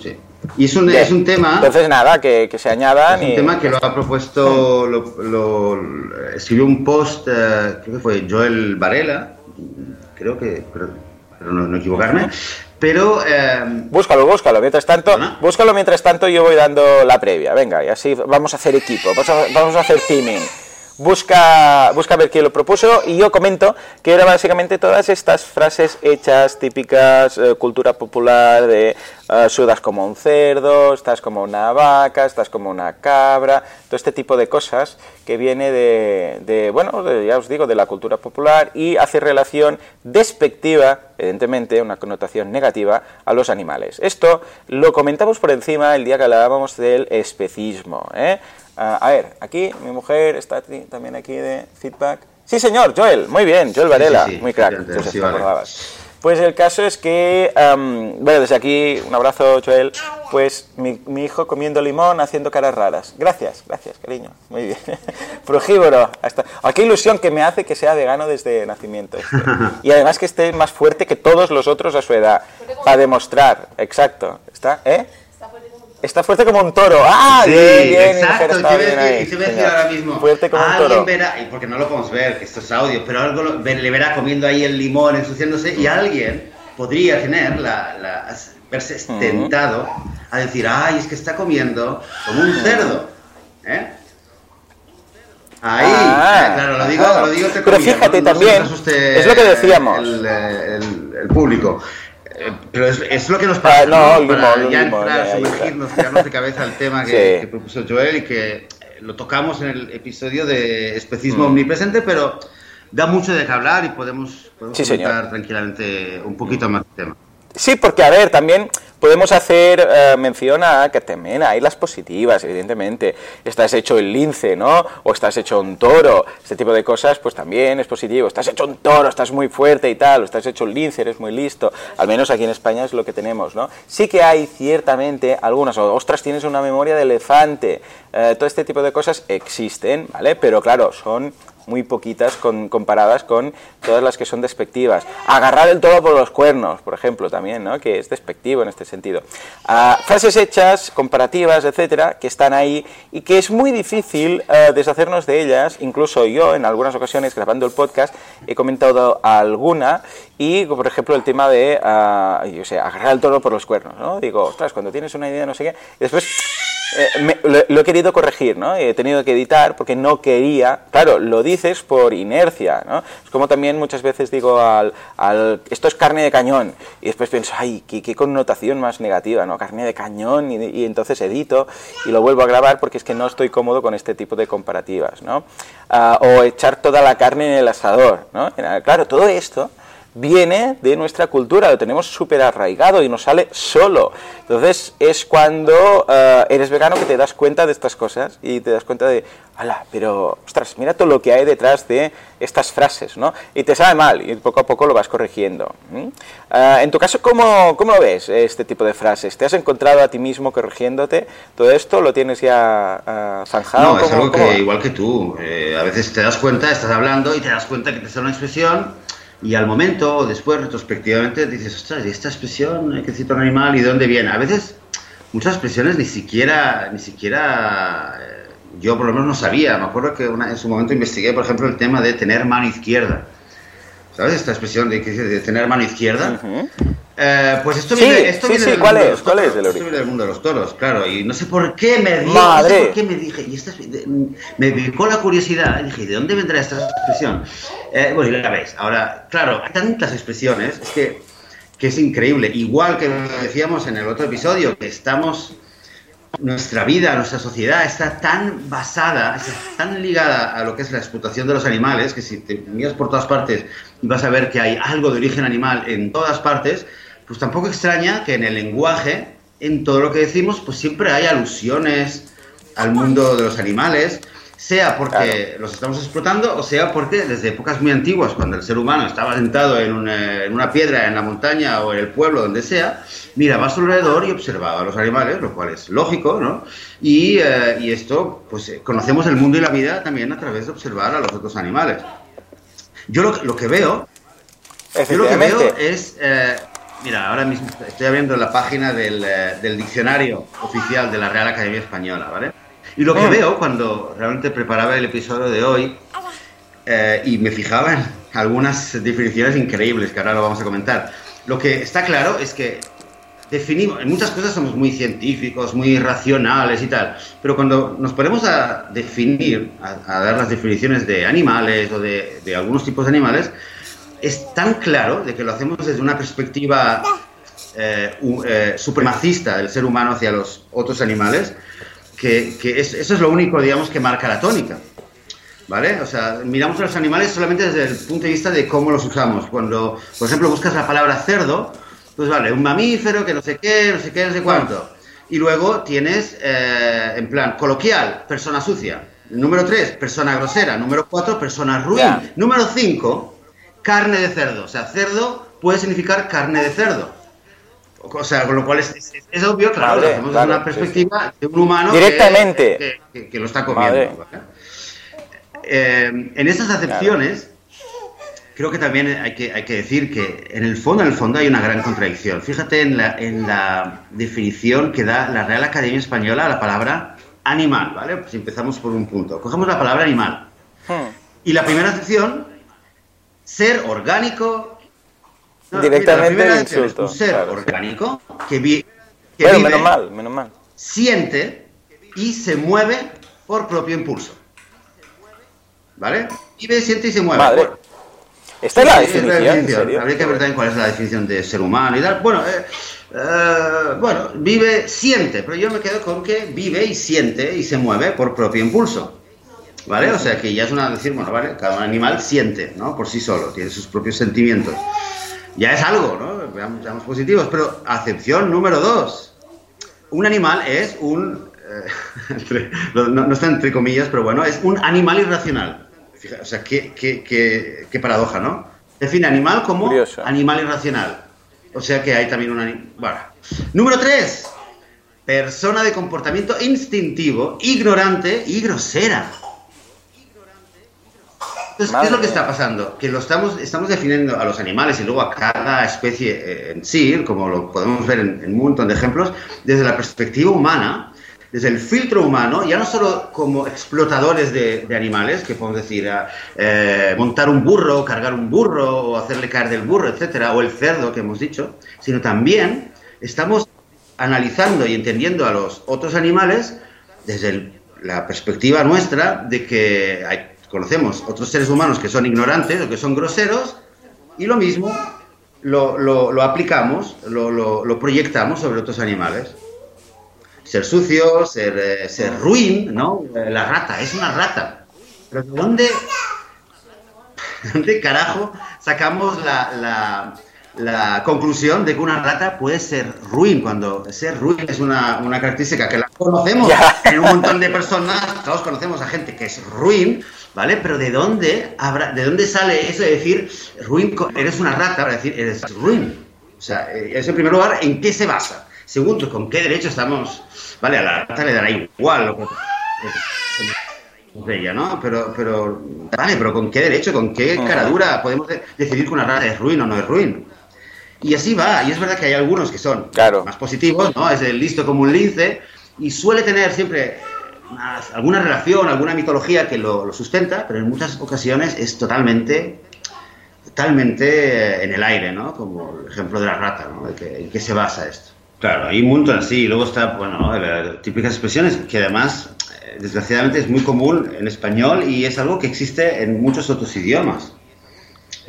sí. Y es un, es un tema. Entonces, nada, que, que se añadan. Es un tema que lo ha propuesto, lo, lo, escribió un post, eh, creo que fue Joel Varela, creo que, pero, no, no, equivocarme. Pero. Eh, búscalo, búscalo. Mientras tanto, búscalo mientras tanto, yo voy dando la previa. Venga, y así vamos a hacer equipo, vamos a, vamos a hacer teaming busca, busca ver quién lo propuso y yo comento que era básicamente todas estas frases hechas típicas, eh, cultura popular de uh, sudas como un cerdo, estás como una vaca, estás como una cabra, todo este tipo de cosas que viene de, de bueno, ya os digo, de la cultura popular y hace relación despectiva, evidentemente, una connotación negativa a los animales. Esto lo comentamos por encima el día que hablábamos del especismo. ¿eh? Ah, a ver, aquí mi mujer está también aquí de feedback. Sí, señor, Joel, muy bien, Joel Varela, muy crack. Pues el caso es que, bueno, desde aquí, un abrazo, Joel. Pues mi, hijo comiendo limón, haciendo caras raras. Gracias, gracias, cariño. Muy bien. Frugívoro. Hasta... Oh, qué ilusión que me hace que sea vegano desde nacimiento. Este. Y además que esté más fuerte que todos los otros a su edad. Para demostrar, exacto. ¿Está? ¿Eh? Está fuerte como un toro. ¡Ah! Sí, bien, bien, exacto. Te, voy a decir ahora mismo. Fuerte como un toro. verá, porque no lo podemos ver, que esto es audio, pero algo le verá comiendo ahí el limón, ensuciándose, y alguien podría tener la, la verse tentado a decir, ay, es que está comiendo como un cerdo. ¿Eh? Ahí, ah, claro, lo digo, lo digo Pero fíjate también, es lo que decíamos. el, el, el público. Eh, pero es, es, lo que nos pasa. Ah, no, ¿no? Para ya entrar, sumergirnos, tirarnos de cabeza al tema que, que, propuso Joel y que lo tocamos en el episodio de especismo mm. omnipresente, pero da mucho de qué hablar y podemos, podemos sí, comentar tranquilamente un poquito más del tema. Sí, porque a ver, también podemos hacer eh, mención a que también hay las positivas, evidentemente. Estás hecho el lince, ¿no? O estás hecho un toro. Este tipo de cosas, pues también es positivo. Estás hecho un toro, estás muy fuerte y tal. O estás hecho el lince, eres muy listo. Al menos aquí en España es lo que tenemos, ¿no? Sí que hay ciertamente algunas, ostras, tienes una memoria de elefante. Eh, todo este tipo de cosas existen, ¿vale? Pero claro, son muy poquitas con, comparadas con todas las que son despectivas. Agarrar el toro por los cuernos, por ejemplo, también, ¿no? que es despectivo en este sentido. Ah, frases hechas, comparativas, etcétera, que están ahí y que es muy difícil eh, deshacernos de ellas. Incluso yo, en algunas ocasiones, grabando el podcast, he comentado alguna y, por ejemplo, el tema de, uh, agarrar el toro por los cuernos, ¿no? Digo, ostras, cuando tienes una idea, no sé qué, después eh, lo, he querido corregir, ¿no? He tenido que editar porque no quería, claro, lo dices por inercia, ¿no? Es como también muchas veces digo al, al esto es carne de cañón y después pienso, ay, qué, qué connotación más negativa, ¿no? Carne de cañón y, entonces edito y lo vuelvo a grabar porque es que no estoy cómodo con este tipo de comparativas, ¿no? Ah, o echar toda la carne en el asador, ¿no? Claro, todo esto viene de nuestra cultura, lo tenemos súper arraigado y nos sale solo. Entonces es cuando eh, eres vegano que te das cuenta de estas cosas y te das cuenta de, ala, pero, ostras, mira todo lo que hay detrás de estas frases, ¿no? Y te sabe mal y poco a poco lo vas corrigiendo. Eh, en tu caso, ¿cómo, ¿cómo lo ves este tipo de frases? ¿Te has encontrado a ti mismo corrigiéndote? ¿Todo esto lo tienes ya uh, zanjado? No, es algo que, igual que tú, eh, a veces te das cuenta, estás hablando y te das cuenta que te sale una expresión y al momento o después, retrospectivamente, dices, ostras, ¿y esta expresión hay que citar un animal y de dónde viene? A veces, muchas expresiones ni siquiera, ni siquiera eh, yo por lo menos no sabía. Me acuerdo que en su momento investigué, por ejemplo, el tema de tener mano izquierda. ¿Sabes esta expresión de, de tener mano izquierda? Eh, pues esto viene, esto sí, viene sí, ¿cuál es? ¿Cuál es el Esto viene del mundo de los toros, claro. Y no sé por qué me dio, no sé por qué me dije, y esta, me picó la curiosidad, y dije, ¿de dónde vendrá esta expresión? Eh, bueno, y la veis. Ahora, claro, hay tantas expresiones, es que, que es increíble. Igual que lo decíamos en el otro episodio, que estamos nuestra vida, nuestra sociedad está tan basada, está tan ligada a lo que es la explotación de los animales, que si te miras por todas partes y vas a ver que hay algo de origen animal en todas partes, pues tampoco extraña que en el lenguaje, en todo lo que decimos, pues siempre hay alusiones al mundo de los animales, sea porque los estamos explotando o sea porque desde épocas muy antiguas, cuando el ser humano estaba sentado en una, piedra en la montaña o en el pueblo, donde sea, miraba a su alrededor y observaba a los animales, lo cual es lógico, ¿no? Y, eh, esto, pues eh, conocemos el mundo y la vida también a través de observar a los otros animales. Yo lo, que veo, yo lo que veo es eh, Mira, ahora mismo estoy abriendo la página eh, del, diccionario oficial de la Real Academia Española, ¿vale? Y lo que mm. veo cuando realmente preparaba el episodio de hoy eh, y me fijaba en algunas definiciones increíbles que ahora lo vamos a comentar, lo que está claro es que definimos, en muchas cosas somos muy científicos, muy racionales y tal, pero cuando nos ponemos a definir, a, dar las definiciones de animales o de, de algunos tipos de animales, es tan claro de que lo hacemos desde una perspectiva eh, eh, supremacista del ser humano hacia los otros animales, que, eso es lo único, digamos, que marca la tónica. ¿Vale? O sea, miramos a los animales solamente desde el punto de vista de cómo los usamos. Cuando, por ejemplo, buscas la palabra cerdo, pues vale, un mamífero que no sé qué, no sé qué, no sé cuánto. Y luego tienes, eh, en plan, coloquial, persona sucia. Número 3, persona grosera. Número 4, persona ruin. Número 5, carne de cerdo. O sea, cerdo puede significar carne de cerdo. O sea, con lo cual es, es, obvio, claro, lo hacemos una perspectiva de un humano Directamente. Que, lo está comiendo. Eh, en estas acepciones, creo que también hay que, hay que decir que en el fondo, en el fondo hay una gran contradicción. Fíjate en la, en la definición que da la Real Academia Española a la palabra animal, ¿vale? Pues empezamos por un punto. Cogemos la palabra animal. Hmm. Y la primera acepción ser orgánico. Directamente insulto. Un ser orgánico que, vive, menos mal, menos mal. siente y se mueve por propio impulso. ¿Vale? Vive, siente y se mueve. Madre. Esta es la definición. Habría que ver también cuál es la definición de ser humano y tal. Bueno, eh, eh, bueno, vive, siente, pero yo me quedo con que vive y siente y se mueve por propio impulso. ¿Vale? O sea que ya es una decir, bueno, ¿vale? Cada animal siente, ¿no? Por sí solo, tiene sus propios sentimientos. Ya es algo, ¿no? Veamos, positivos. Pero acepción número dos. Un animal es un. Eh, no, está entre comillas, pero bueno, es un animal irracional. O sea, qué, qué, qué, paradoja, ¿no? Define animal como animal irracional. O sea que hay también un animal. Bueno. Número tres. Persona de comportamiento instintivo, ignorante y grosera. Entonces, ¿qué es lo que está pasando? Que lo estamos, estamos definiendo a los animales y luego a cada especie eh, en sí, como lo podemos ver en, un montón de ejemplos, desde la perspectiva humana, desde el filtro humano, ya no solo como explotadores de, animales, que podemos decir eh, montar un burro, cargar un burro o hacerle caer del burro, etcétera, o el cerdo que hemos dicho, sino también estamos analizando y entendiendo a los otros animales desde la perspectiva nuestra de que conocemos otros seres humanos que son ignorantes o que son groseros y lo mismo lo, lo, aplicamos, lo, proyectamos sobre otros animales. Ser sucio, ser, eh, ser ruin, ¿no? Eh, la rata, es una rata. Pero ¿de dónde, ¿de dónde carajo sacamos la, la, la conclusión de que una rata puede ser ruin? Cuando ser ruin es una, una característica que la conocemos en un montón de personas, todos conocemos a gente que es ruin, ¿vale? Pero ¿de dónde, habrá, ¿de dónde sale eso de decir ruin, eres una rata para decir eres ruin? O sea, eh, eso en primer lugar, ¿en qué se basa? Segundo, ¿con qué derecho estamos? Vale, a la rata le dará igual lo que ella, ¿no? Pero, pero, vale, pero ¿con qué derecho, con qué Ajá. caradura podemos de- decidir que una rata es ruin o no es ruin? Y así va, y es verdad que hay algunos que son Claro. más positivos, ¿no? Es el listo como un lince y suele tener siempre una- alguna relación, alguna mitología que lo, lo sustenta, pero en muchas ocasiones es totalmente, totalmente en el aire, ¿no? Como el ejemplo de la rata, ¿no? ¿En qué, en qué se basa esto? Claro, hay un montón así, y luego está, bueno, las típicas expresiones que además, eh, desgraciadamente, es muy común en español y es algo que existe en muchos otros idiomas.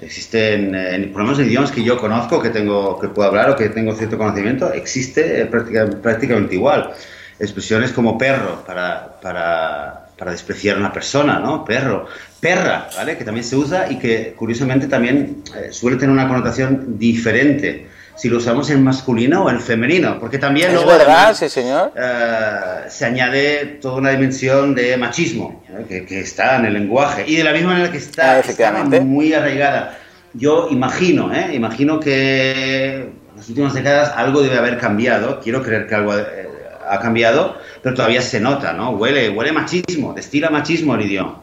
Existen, en- por lo menos en idiomas que yo conozco, que tengo, que puedo hablar o que tengo cierto conocimiento, existe eh, práctica- prácticamente igual. Expresiones como perro para, para, para despreciar a una persona, ¿no? Perro. Perra, ¿vale? Que también se usa y que curiosamente también eh, suele tener una connotación diferente si lo usamos en masculino o en femenino, porque también Es luego, verdad, además, sí, señor. eh, se añade toda una dimensión de machismo que, que está en el lenguaje y de la misma manera que está, Ah, estaba muy arraigada. Yo imagino, ¿eh? imagino que en las últimas décadas algo debe haber cambiado. Quiero creer que algo eh, ha cambiado, pero todavía se nota, ¿no? Huele, huele machismo, destila machismo el idioma.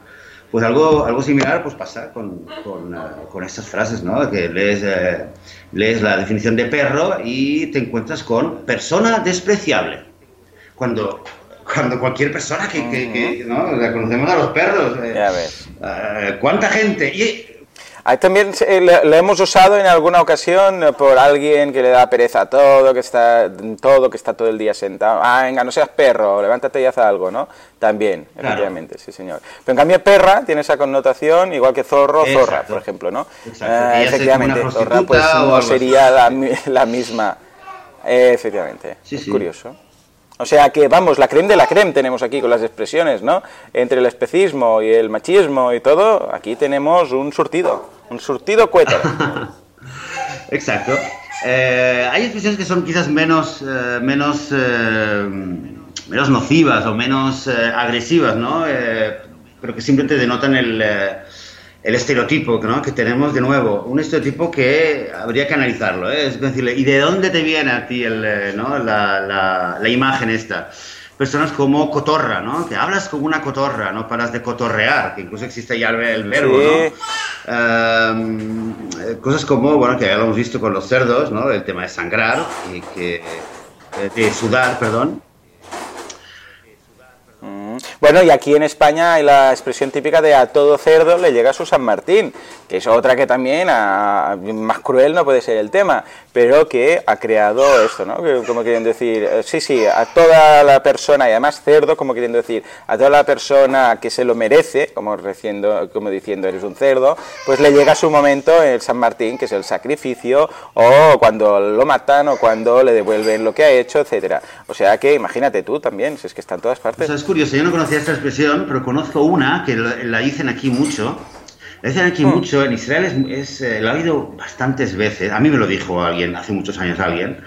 Pues algo, algo similar pues pasa con, con, eh, con estas frases, ¿no? Que lees, eh, lees la definición de perro y te encuentras con persona despreciable. Cuando, cuando cualquier persona que, que- que, ¿no? La conocemos a los perros. eh, Ya ves. eh, ¿Cuánta gente? Y, Ahí también eh, lo hemos usado en alguna ocasión eh, por alguien que le da pereza a todo, que está todo, que está todo el día sentado. Ah, venga, no seas perro, levántate y haz algo, ¿no? También, Claro. efectivamente, sí, señor. Pero en cambio perra tiene esa connotación igual que zorro, zorra, por ejemplo, ¿no? Sea efectivamente, zorra pues no sería la, la misma. Eh, efectivamente, Sí, es sí. curioso. O sea que, vamos, la creme de la creme tenemos aquí con las expresiones, ¿no? Entre el especismo y el machismo y todo, aquí tenemos un surtido, un surtido cueto. Exacto. Eh, hay expresiones que son quizás menos, eh, menos, eh, menos nocivas o menos agresivas, ¿no? Pero que simplemente denotan el, el estereotipo ¿no? que tenemos de nuevo. Un estereotipo que habría que analizarlo. Es decirle, ¿y de dónde te viene a ti el, ¿no? la, la, la imagen esta? Personas como cotorra, ¿no? Que hablas como una cotorra, no paras de cotorrear, que incluso existe ya el, el verbo. ¿no? Eh, cosas como, bueno, que ya lo hemos visto con los cerdos, ¿no? El tema de sangrar y que... eh, de sudar, perdón. Bueno, y aquí en España hay la expresión típica de a todo cerdo le llega su San Martín, que es otra que también, a- más cruel no puede ser el tema, pero que ha creado esto, ¿no? Como queriendo decir, eh, sí, sí, a toda la persona, y además cerdo, como queriendo decir, a toda la persona que se lo merece, como, reciendo, como diciendo eres un cerdo, pues le llega su momento el San Martín, que es el sacrificio, o cuando lo matan, o cuando le devuelven lo que ha hecho, etcétera. O sea que imagínate tú también, si es que está en todas O partes. sea, es curioso, no conocía esta expresión, pero conozco una que la, dicen aquí mucho. La dicen aquí mucho, en Israel es, es, eh, la he oído bastantes veces, a mí me lo dijo alguien, hace muchos años alguien,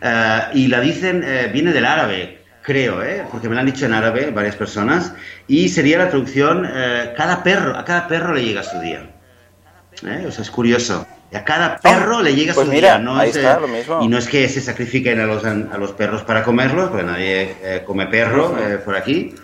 eh, y la dicen, eh, viene del árabe, creo, ¿eh? porque me la han dicho en árabe varias personas, y sería la traducción, eh, cada perro, a cada perro le llega su día. ¿Eh? O sea, es curioso. Y a cada perro le llega pues su mira, día. No ahí es, está, lo mismo. Y no es que se sacrifiquen a los, a los perros para comerlos, porque nadie eh, come perro eh, por aquí.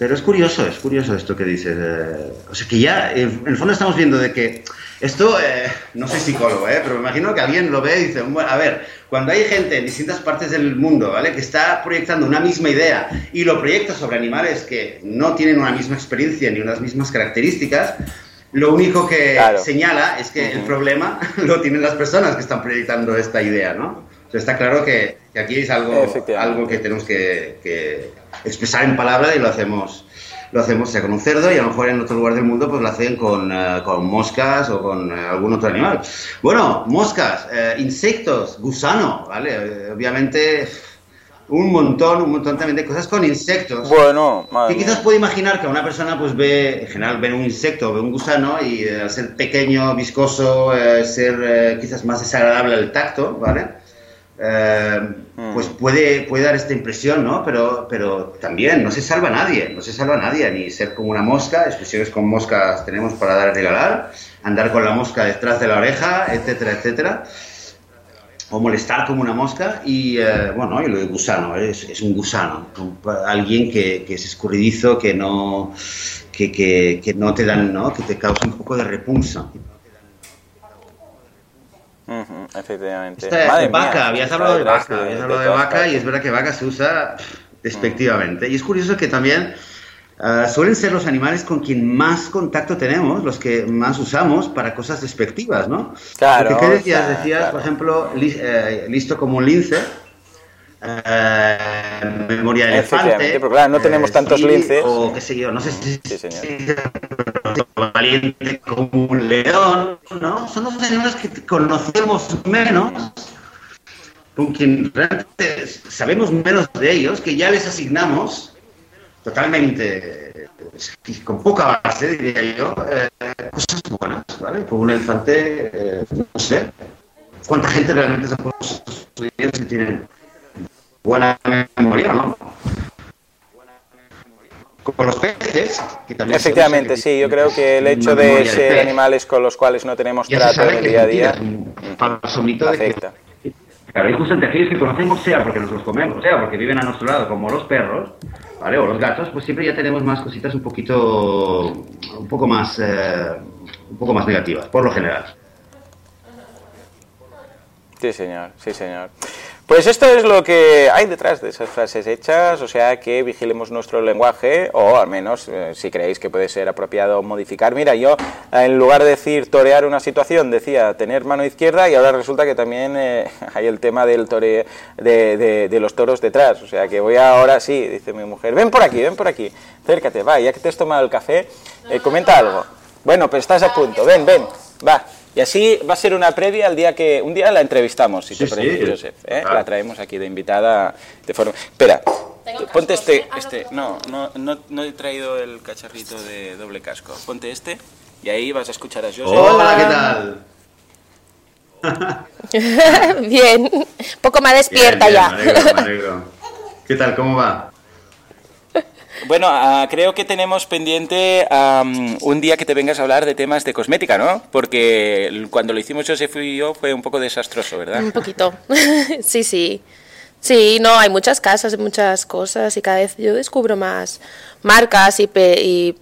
Pero es curioso, es curioso esto que dices. eh, o sea, que ya, eh, en el fondo estamos viendo de que esto, eh, no soy psicólogo, eh, pero me imagino que alguien lo ve y dice, bueno, a ver, cuando hay gente en distintas partes del mundo, ¿vale? Que está proyectando una misma idea y lo proyecta sobre animales que no tienen una misma experiencia ni unas mismas características, lo único que Claro. señala es que el problema lo tienen las personas que están proyectando esta idea, ¿no? O sea, está claro que, que aquí es algo, algo que tenemos que, que expresar en palabra y lo hacemos lo hacemos sea con un cerdo y a lo mejor en otro lugar del mundo pues lo hacen con, eh, con moscas o con eh, algún otro animal. Bueno, moscas, eh, insectos, gusano, ¿vale? Obviamente un montón, un montón también de cosas con insectos. Bueno, que quizás puede imaginar que una persona pues ve, en general ve un insecto, ve un gusano y al ser pequeño, viscoso, ser quizás más desagradable al tacto, ¿vale? Mm. Pues puede, puede dar esta impresión, ¿no? Pero, pero también no se salva nadie, no se salva nadie, ni ser como una mosca, expresiones con moscas tenemos para dar y regalar, andar con la mosca detrás de la oreja, etcétera, etcétera o molestar como una mosca y eh, bueno, y lo de gusano, es, es un gusano, alguien que, que, es escurridizo, que no, que, que, que, no te dan, ¿no? que te causa un poco de repulsa. Efectivamente. Esta vaca, habías hablado de vaca, habías hablado de vaca y es verdad que vaca se usa despectivamente. Y es curioso que también Ah, suelen ser los animales con quien más contacto tenemos, los que más usamos para cosas despectivas, ¿no? Claro. Porque ¿qué decías? decías, por ejemplo, eh, listo como un lince, eh, memoria de elefante. Pero claro, no tenemos eh, tantos linces. O qué sé yo, no sé si. Sí, señor. Valiente como un león, ¿no? Son los animales que conocemos menos, con quien realmente sabemos menos de ellos, que ya les asignamos totalmente con poca base, diría yo, eh, cosas buenas, ¿vale? Por un elefante, eh, no sé, cuánta gente realmente se puede estudiar si tienen buena memoria, ¿no? Con los peces, que también Efectivamente, sí, yo creo que el hecho de ser animales con los cuales no tenemos trato en el día a día afecta. Claro, y justamente aquellos que conocemos, sea porque nos los comemos, sea porque viven a nuestro lado, como los perros, ¿vale? O los gatos, pues siempre ya tenemos más cositas un poquito, un poco más, eh, un poco más negativas, por lo general. Sí, señor, sí, señor. Pues esto es lo que hay detrás de esas frases hechas, o sea que vigilemos nuestro lenguaje, o al menos eh, si creéis que puede ser apropiado modificar. Mira, yo en lugar de decir torear una situación, decía tener mano izquierda y ahora resulta que también eh, hay el tema del tore, de, de, los toros detrás, o sea que voy ahora, sí, dice mi mujer, ven por aquí, ven por aquí, acércate, va, ya que te has tomado el café, eh, comenta algo. Bueno, pues estás a punto, ven, ven, va. Y así va a ser una previa al día que. Un día la entrevistamos, si te parece, Joseph. ¿eh? La traemos aquí de invitada de forma. Espera, ponte este. este no, no, no, no, he traído el cacharrito de doble casco. Ponte este y ahí vas a escuchar a Joseph. Hola, ¿qué tal? Bien, poco más despierta ya. Me alegro, me alegro. ¿Qué tal? ¿Cómo va? Bueno, uh, creo que tenemos pendiente um, un día que te vengas a hablar de temas de cosmética, ¿no? Porque cuando lo hicimos Josef y yo fue un poco desastroso, ¿verdad? Un poquito, sí, sí. Sí, no, hay muchas casas, muchas cosas y cada vez yo descubro más marcas y, pe y,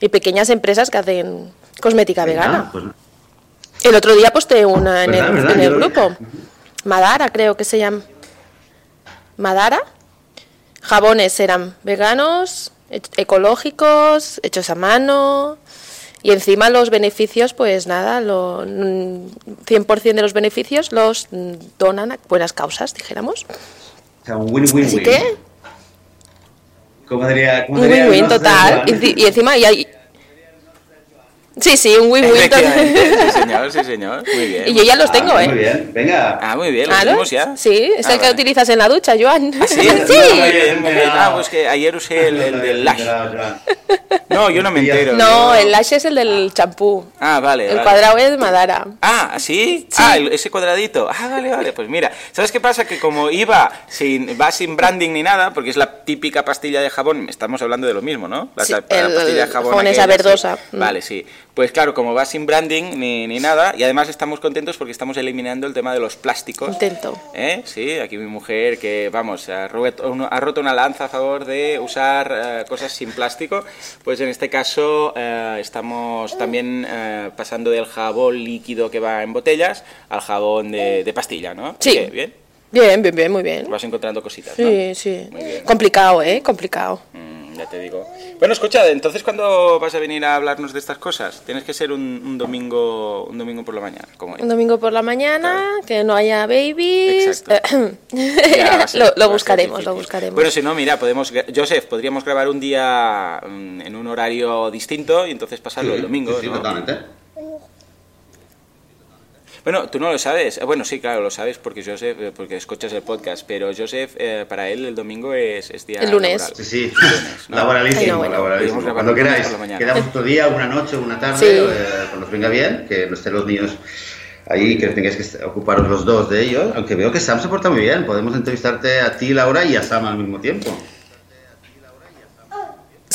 y pequeñas empresas que hacen cosmética vegana. Pues... El otro día posté una en el, en el grupo. Madara, creo que se llama. ¿Madara? Jabones eran veganos, ecológicos, hechos a mano y encima los beneficios, pues nada, lo, 100% de los beneficios los donan a buenas causas, dijéramos. O sea, un win-win-win. Así que... ¿Cómo diría? un win-win total. Y, encima y hay, Sí, sí, un win-win. Sí, señor, sí, señor. Muy bien. Y yo ya los tengo, ah, ¿eh? Muy bien, venga. Ah, muy bien, los tenemos ya. Sí, es el ah, que utilizas en la ducha, Joan. ¿Ah, sí? sí. muy bien, muy bien. Ah, pues que ayer usé el, el del lash. No, yo no me entero. No, el lash es el del champú. Ah, vale. El cuadrado es de Madara. Ah, ¿sí? sí. Ah, ese cuadradito. Ah, vale, vale. Pues mira, ¿sabes qué pasa? Que como iba sin, va sin branding ni nada, porque es la típica pastilla de jabón, estamos hablando de lo mismo, ¿no? La, sí, la, el, pastilla de jabón. jabón esa verdosa. Vale, sí. Pues claro, como va sin branding ni, ni, nada, y además estamos contentos porque estamos eliminando el tema de los plásticos. Intento. ¿Eh? Sí, aquí mi mujer que, vamos, ha roto, ha roto una lanza a favor de usar uh, cosas sin plástico, pues en este caso uh, estamos también uh, pasando del jabón líquido que va en botellas al jabón de, de pastilla, ¿no? Sí. ¿Bien? Bien, bien, bien, muy bien. Vas encontrando cositas, ¿no? Sí, sí. Muy bien. Complicado, ¿eh? Complicado. Mm, ya te digo. Bueno, escucha, entonces ¿cuándo vas a venir a hablarnos de estas cosas? Tienes que ser un, un domingo un domingo por la mañana. Como un domingo por la mañana, claro. que no haya babies. Exacto. ser, lo, lo buscaremos, lo buscaremos. Bueno, si no, mira, podemos, Joseph, podríamos grabar un día mm, en un horario distinto y entonces pasarlo sí, el domingo. Sí, ¿no? totalmente. Bueno, tú no lo sabes. Eh, Bueno, sí, claro, lo sabes porque Joseph, eh, porque escuchas el podcast, pero Joseph, eh, para él el domingo es, es día El lunes. laboral. Sí, sí, ¿no? laboralísimo, Ay, no, bueno. laboralísimo. Cuando queráis, quedamos otro día, una noche, una tarde, Sí. eh, cuando os venga bien, que no estén los niños ahí, que tengáis que ocuparos los dos de ellos, aunque veo que Sam se porta muy bien, podemos entrevistarte a ti, Laura, y a Sam al mismo tiempo.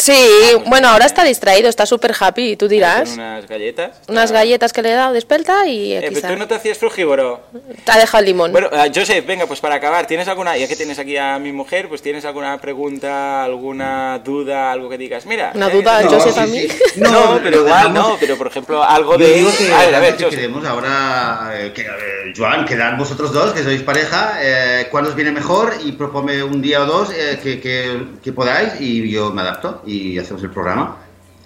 Sí, bueno, ahora está distraído, está súper happy, tú Con dirás. unas galletas. Unas galletas que le he dado despelta y Eh, pero tú no te hacías frugívoro. Te ha dejado el limón. Bueno, eh, Joseph, venga, pues para acabar, ¿tienes alguna, ya que tienes aquí a mi mujer, pues tienes alguna pregunta, alguna duda, algo que digas? Mira. ¿Una eh, duda, no, Joseph, sí, a sí. mí? No, No, pero igual, dejamos- no, pero por ejemplo, algo Yo de... digo que, a ver, a ver, que queremos ahora, eh, que, eh, Joan, quedad vosotros dos, que sois pareja, eh, cuándo os viene mejor y propone un día o dos eh, que, que- que podáis y yo me adapto y hacemos el programa.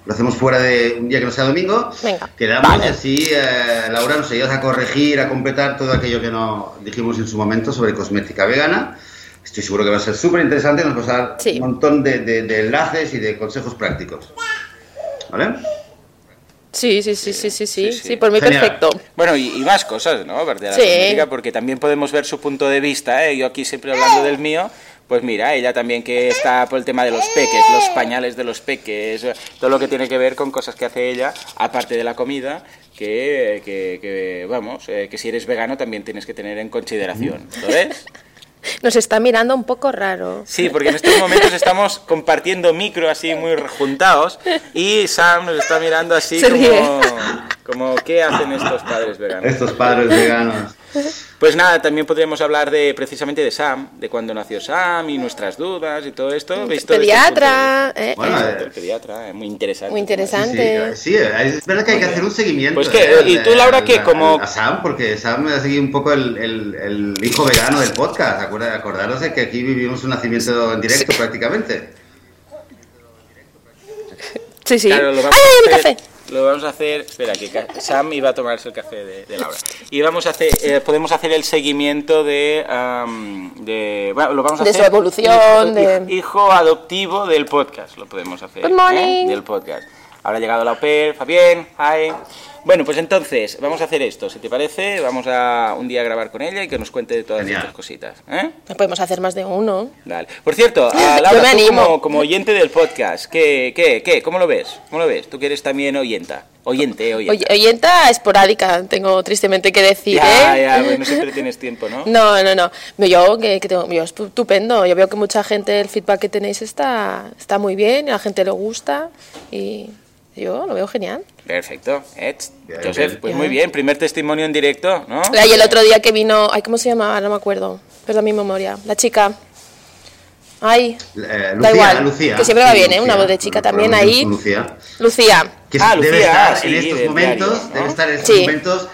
Lo hacemos fuera de un día que no sea domingo. Venga. Quedamos vale. así, eh, Laura nos ayudas a corregir, a completar todo aquello que no dijimos en su momento sobre cosmética vegana. Estoy seguro que va a ser súper interesante, nos vas a dar sí. un montón de, de, de enlaces y de consejos prácticos. ¿Vale? Sí sí sí, sí, sí, sí, sí, sí, por mí Genial. perfecto. Bueno, y, y, más cosas, ¿no? De la porque también podemos ver su punto de vista, ¿eh? Yo aquí siempre hablando del mío, pues mira, ella también que está por el tema de los peques, los pañales de los peques, todo lo que tiene que ver con cosas que hace ella, aparte de la comida, que, que, que, vamos, eh, que si eres vegano también tienes que tener en consideración, ¿lo ves? Nos está mirando un poco raro. Sí, porque en estos momentos estamos compartiendo micro así muy juntados y Sam nos está mirando así como, como ¿qué hacen estos padres veganos? Estos padres veganos. Pues nada, también podríamos hablar de precisamente de Sam, de cuando nació Sam y nuestras dudas y todo esto. ¿Veis todo este Pediatra, eh, Bueno, eh, punto de vista? El pediatra, eh, muy interesante. muy Sí, interesante. sí, es verdad que hay que hacer un seguimiento. Pues que, ¿eh? ¿y tú, Laura, qué? A- Como- A Sam, porque Sam ha seguido un poco el, el- el hijo vegano del podcast. Acuerda- Acordaros de que aquí vivimos un nacimiento en directo prácticamente. Sí, sí. Claro, ¡Ay, lo vamos, ay, mi a hacer, café! Lo vamos a hacer. Espera, que Sam iba a tomarse el café de, de Laura. Y vamos a hacer, eh, podemos hacer el seguimiento de, am, de, bueno, lo vamos a De hacer su evolución, hijo, de- hijo adoptivo del podcast, lo podemos hacer. Good ¿eh? morning. Del podcast. Ahora ha llegado la pair, Fabián, hi. Bueno, pues entonces, vamos a hacer esto, si te parece, vamos a un día a grabar con ella y que nos cuente de todas Genial. estas cositas. ¿eh? Podemos hacer más de uno. Vale. Por cierto, a Laura, me tú como, como oyente del podcast, ¿qué, qué, qué? ¿Cómo lo ves? ¿Cómo lo ves? Tú que eres también oyenta. Oyente, oyente. Oye, oyenta esporádica, tengo tristemente que decir, ya, ¿eh? ya, pues no siempre tienes tiempo, ¿no? No, no, no. Yo, que, que tengo, yo, estupendo. Yo veo que mucha gente, el feedback que tenéis está, está muy bien, a la gente le gusta y yo lo veo genial. Perfecto. Ed, Bien, Joseph, bien. pues muy bien. Primer testimonio en directo, ¿no? Y el otro día que vino, ay, ¿cómo se llamaba? No me acuerdo. Perdón mi memoria. La chica. Ay, Eh, Da igual, Lucía. que siempre va Sí, bien, ¿eh? Una Lucía. voz de chica Bueno, también ahí. Lucía. Lucía. que Ah, debe Lucía, estar sí, en estos momentos, diario, ¿no? debe estar en estos Sí. momentos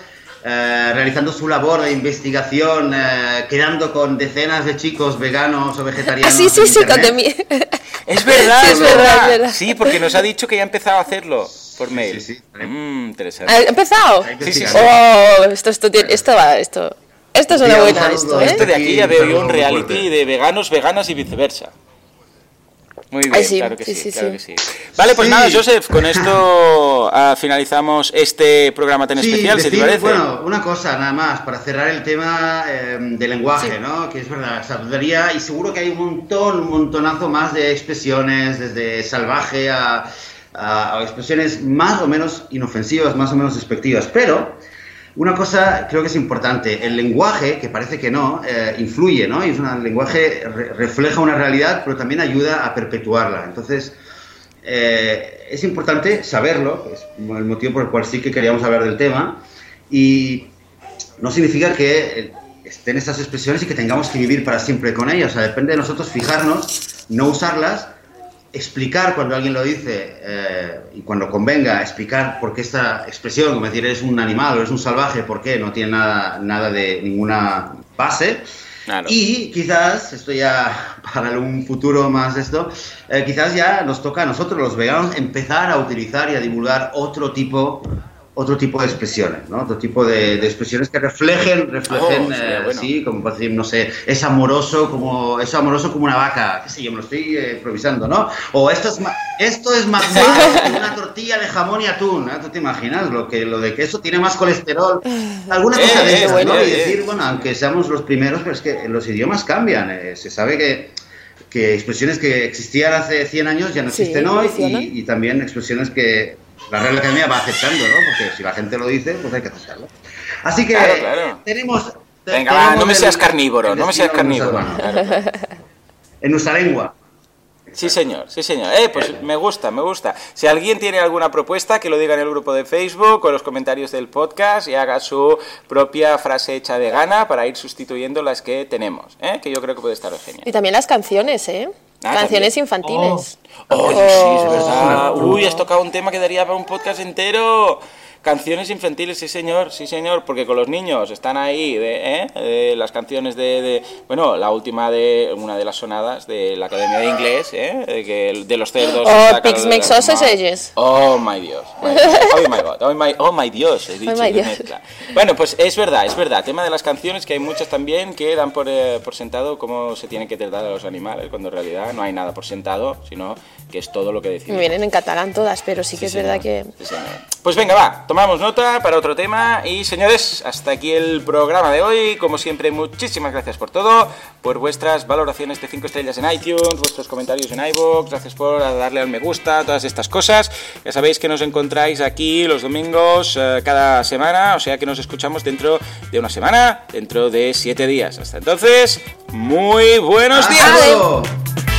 eh, realizando su labor de investigación, eh, quedando con decenas de chicos veganos o Ah, vegetarianos. sí, sí, sí, con internet. de mí. Es verdad, Sí, es verdad. es verdad. Sí, porque nos ha dicho que ya ha empezado a hacerlo por mail. sí, sí. Mm, interesante. ¿Ha empezado? Sí, sí, investigar. Oh, esto, esto, tiene- esto va, esto. Esto es una buena, esto, Esto ¿eh? de aquí ya veo yo un reality de veganos, veganas y viceversa. Muy bien, Ay, sí, claro que sí, sí, sí, claro sí. que sí. Vale, pues Sí. nada, Joseph, con esto ah, finalizamos este programa tan Sí, especial, si te decir, parece. Bueno, una cosa nada más para cerrar el tema eh, del lenguaje, ¿no? Que es verdad, saludaría y seguro que hay un montón, un montonazo más de expresiones, desde salvaje a, a- a expresiones más o menos inofensivas, más o menos despectivas. Pero una cosa creo que es importante, el lenguaje, que parece que no, eh, influye, ¿no? Y es el lenguaje re- refleja una realidad, pero también ayuda a perpetuarla. Entonces, eh, es importante saberlo, es el motivo por el cual sí que queríamos hablar del tema, y no significa que eh, estén estas expresiones y que tengamos que vivir para siempre con ellas, o sea, depende de nosotros fijarnos, no usarlas, explicar cuando alguien lo dice eh, y cuando convenga, explicar por qué esta expresión, como decir eres un animal o eres un salvaje, por qué no tiene nada, nada de ninguna base. Claro. Y quizás, esto ya para un futuro más esto, eh, quizás ya nos toca a nosotros los veganos empezar a utilizar y a divulgar otro tipo otro tipo de expresiones, ¿no? Otro tipo de, de expresiones que reflejen, reflejen, Oh, eh, bueno. sí, como para decir, no sé, es amoroso como, es amoroso como una vaca, qué sé yo, me lo estoy eh, improvisando, ¿no? O esto es, esto es más malo que una tortilla de jamón y atún, ¿no? ¿Tú te imaginas lo que lo de que eso tiene más colesterol? Alguna Eh, cosa de eh, esas, bueno, ¿no? eh, Y decir, eh. bueno, aunque seamos los primeros, pero es que los idiomas cambian, eh, se sabe que que expresiones que existían hace 100 años ya no Sí, existen hoy y, y también expresiones que la Real Academia va aceptando, ¿no? Porque si la gente lo dice, pues hay que aceptarlo. Así que Claro, claro. tenemos... te- Venga, va, no me el- seas carnívoro, el no me seas carnívoro. En nuestra lengua. Sí, señor, sí, señor. Eh, pues me gusta, me gusta. Si alguien tiene alguna propuesta, que lo diga en el grupo de Facebook o en los comentarios del podcast y haga su propia frase hecha de gana para ir sustituyendo las que tenemos, ¿eh? que yo creo que puede estar genial. Y también las canciones, ¿eh? Ah, canciones también. infantiles. Oh, sí, Oh. es verdad. Uy, has tocado un tema que daría para un podcast entero. Canciones infantiles, sí señor, sí señor, porque con los niños están ahí de, ¿eh? de las canciones de, de- bueno, la última de una de las sonadas de la Academia de Inglés, ¿eh? de, que, de los cerdos. Oh, Pigs Make Sausages. Oh my Dios, my Dios. oh my god, oh my, oh my Dios, he dicho Oh my Dios. Bueno, pues es verdad, es verdad. Tema de las canciones, que hay muchas también que dan por, eh, por sentado cómo se tienen que tratar a los animales, cuando en realidad no hay nada por sentado, sino que es todo lo que Me decimos. vienen en catalán todas, pero sí que es verdad que... Sí, señor. Pues venga, va, tomamos nota para otro tema y señores, hasta aquí el programa de hoy. Como siempre, muchísimas gracias por todo, por vuestras valoraciones de 5 estrellas en iTunes, vuestros comentarios en iVoox, gracias por darle al me gusta, todas estas cosas. Ya sabéis que nos encontráis aquí los domingos eh, cada semana, o sea que nos escuchamos dentro de una semana, dentro de 7 días. Hasta entonces, muy buenos días.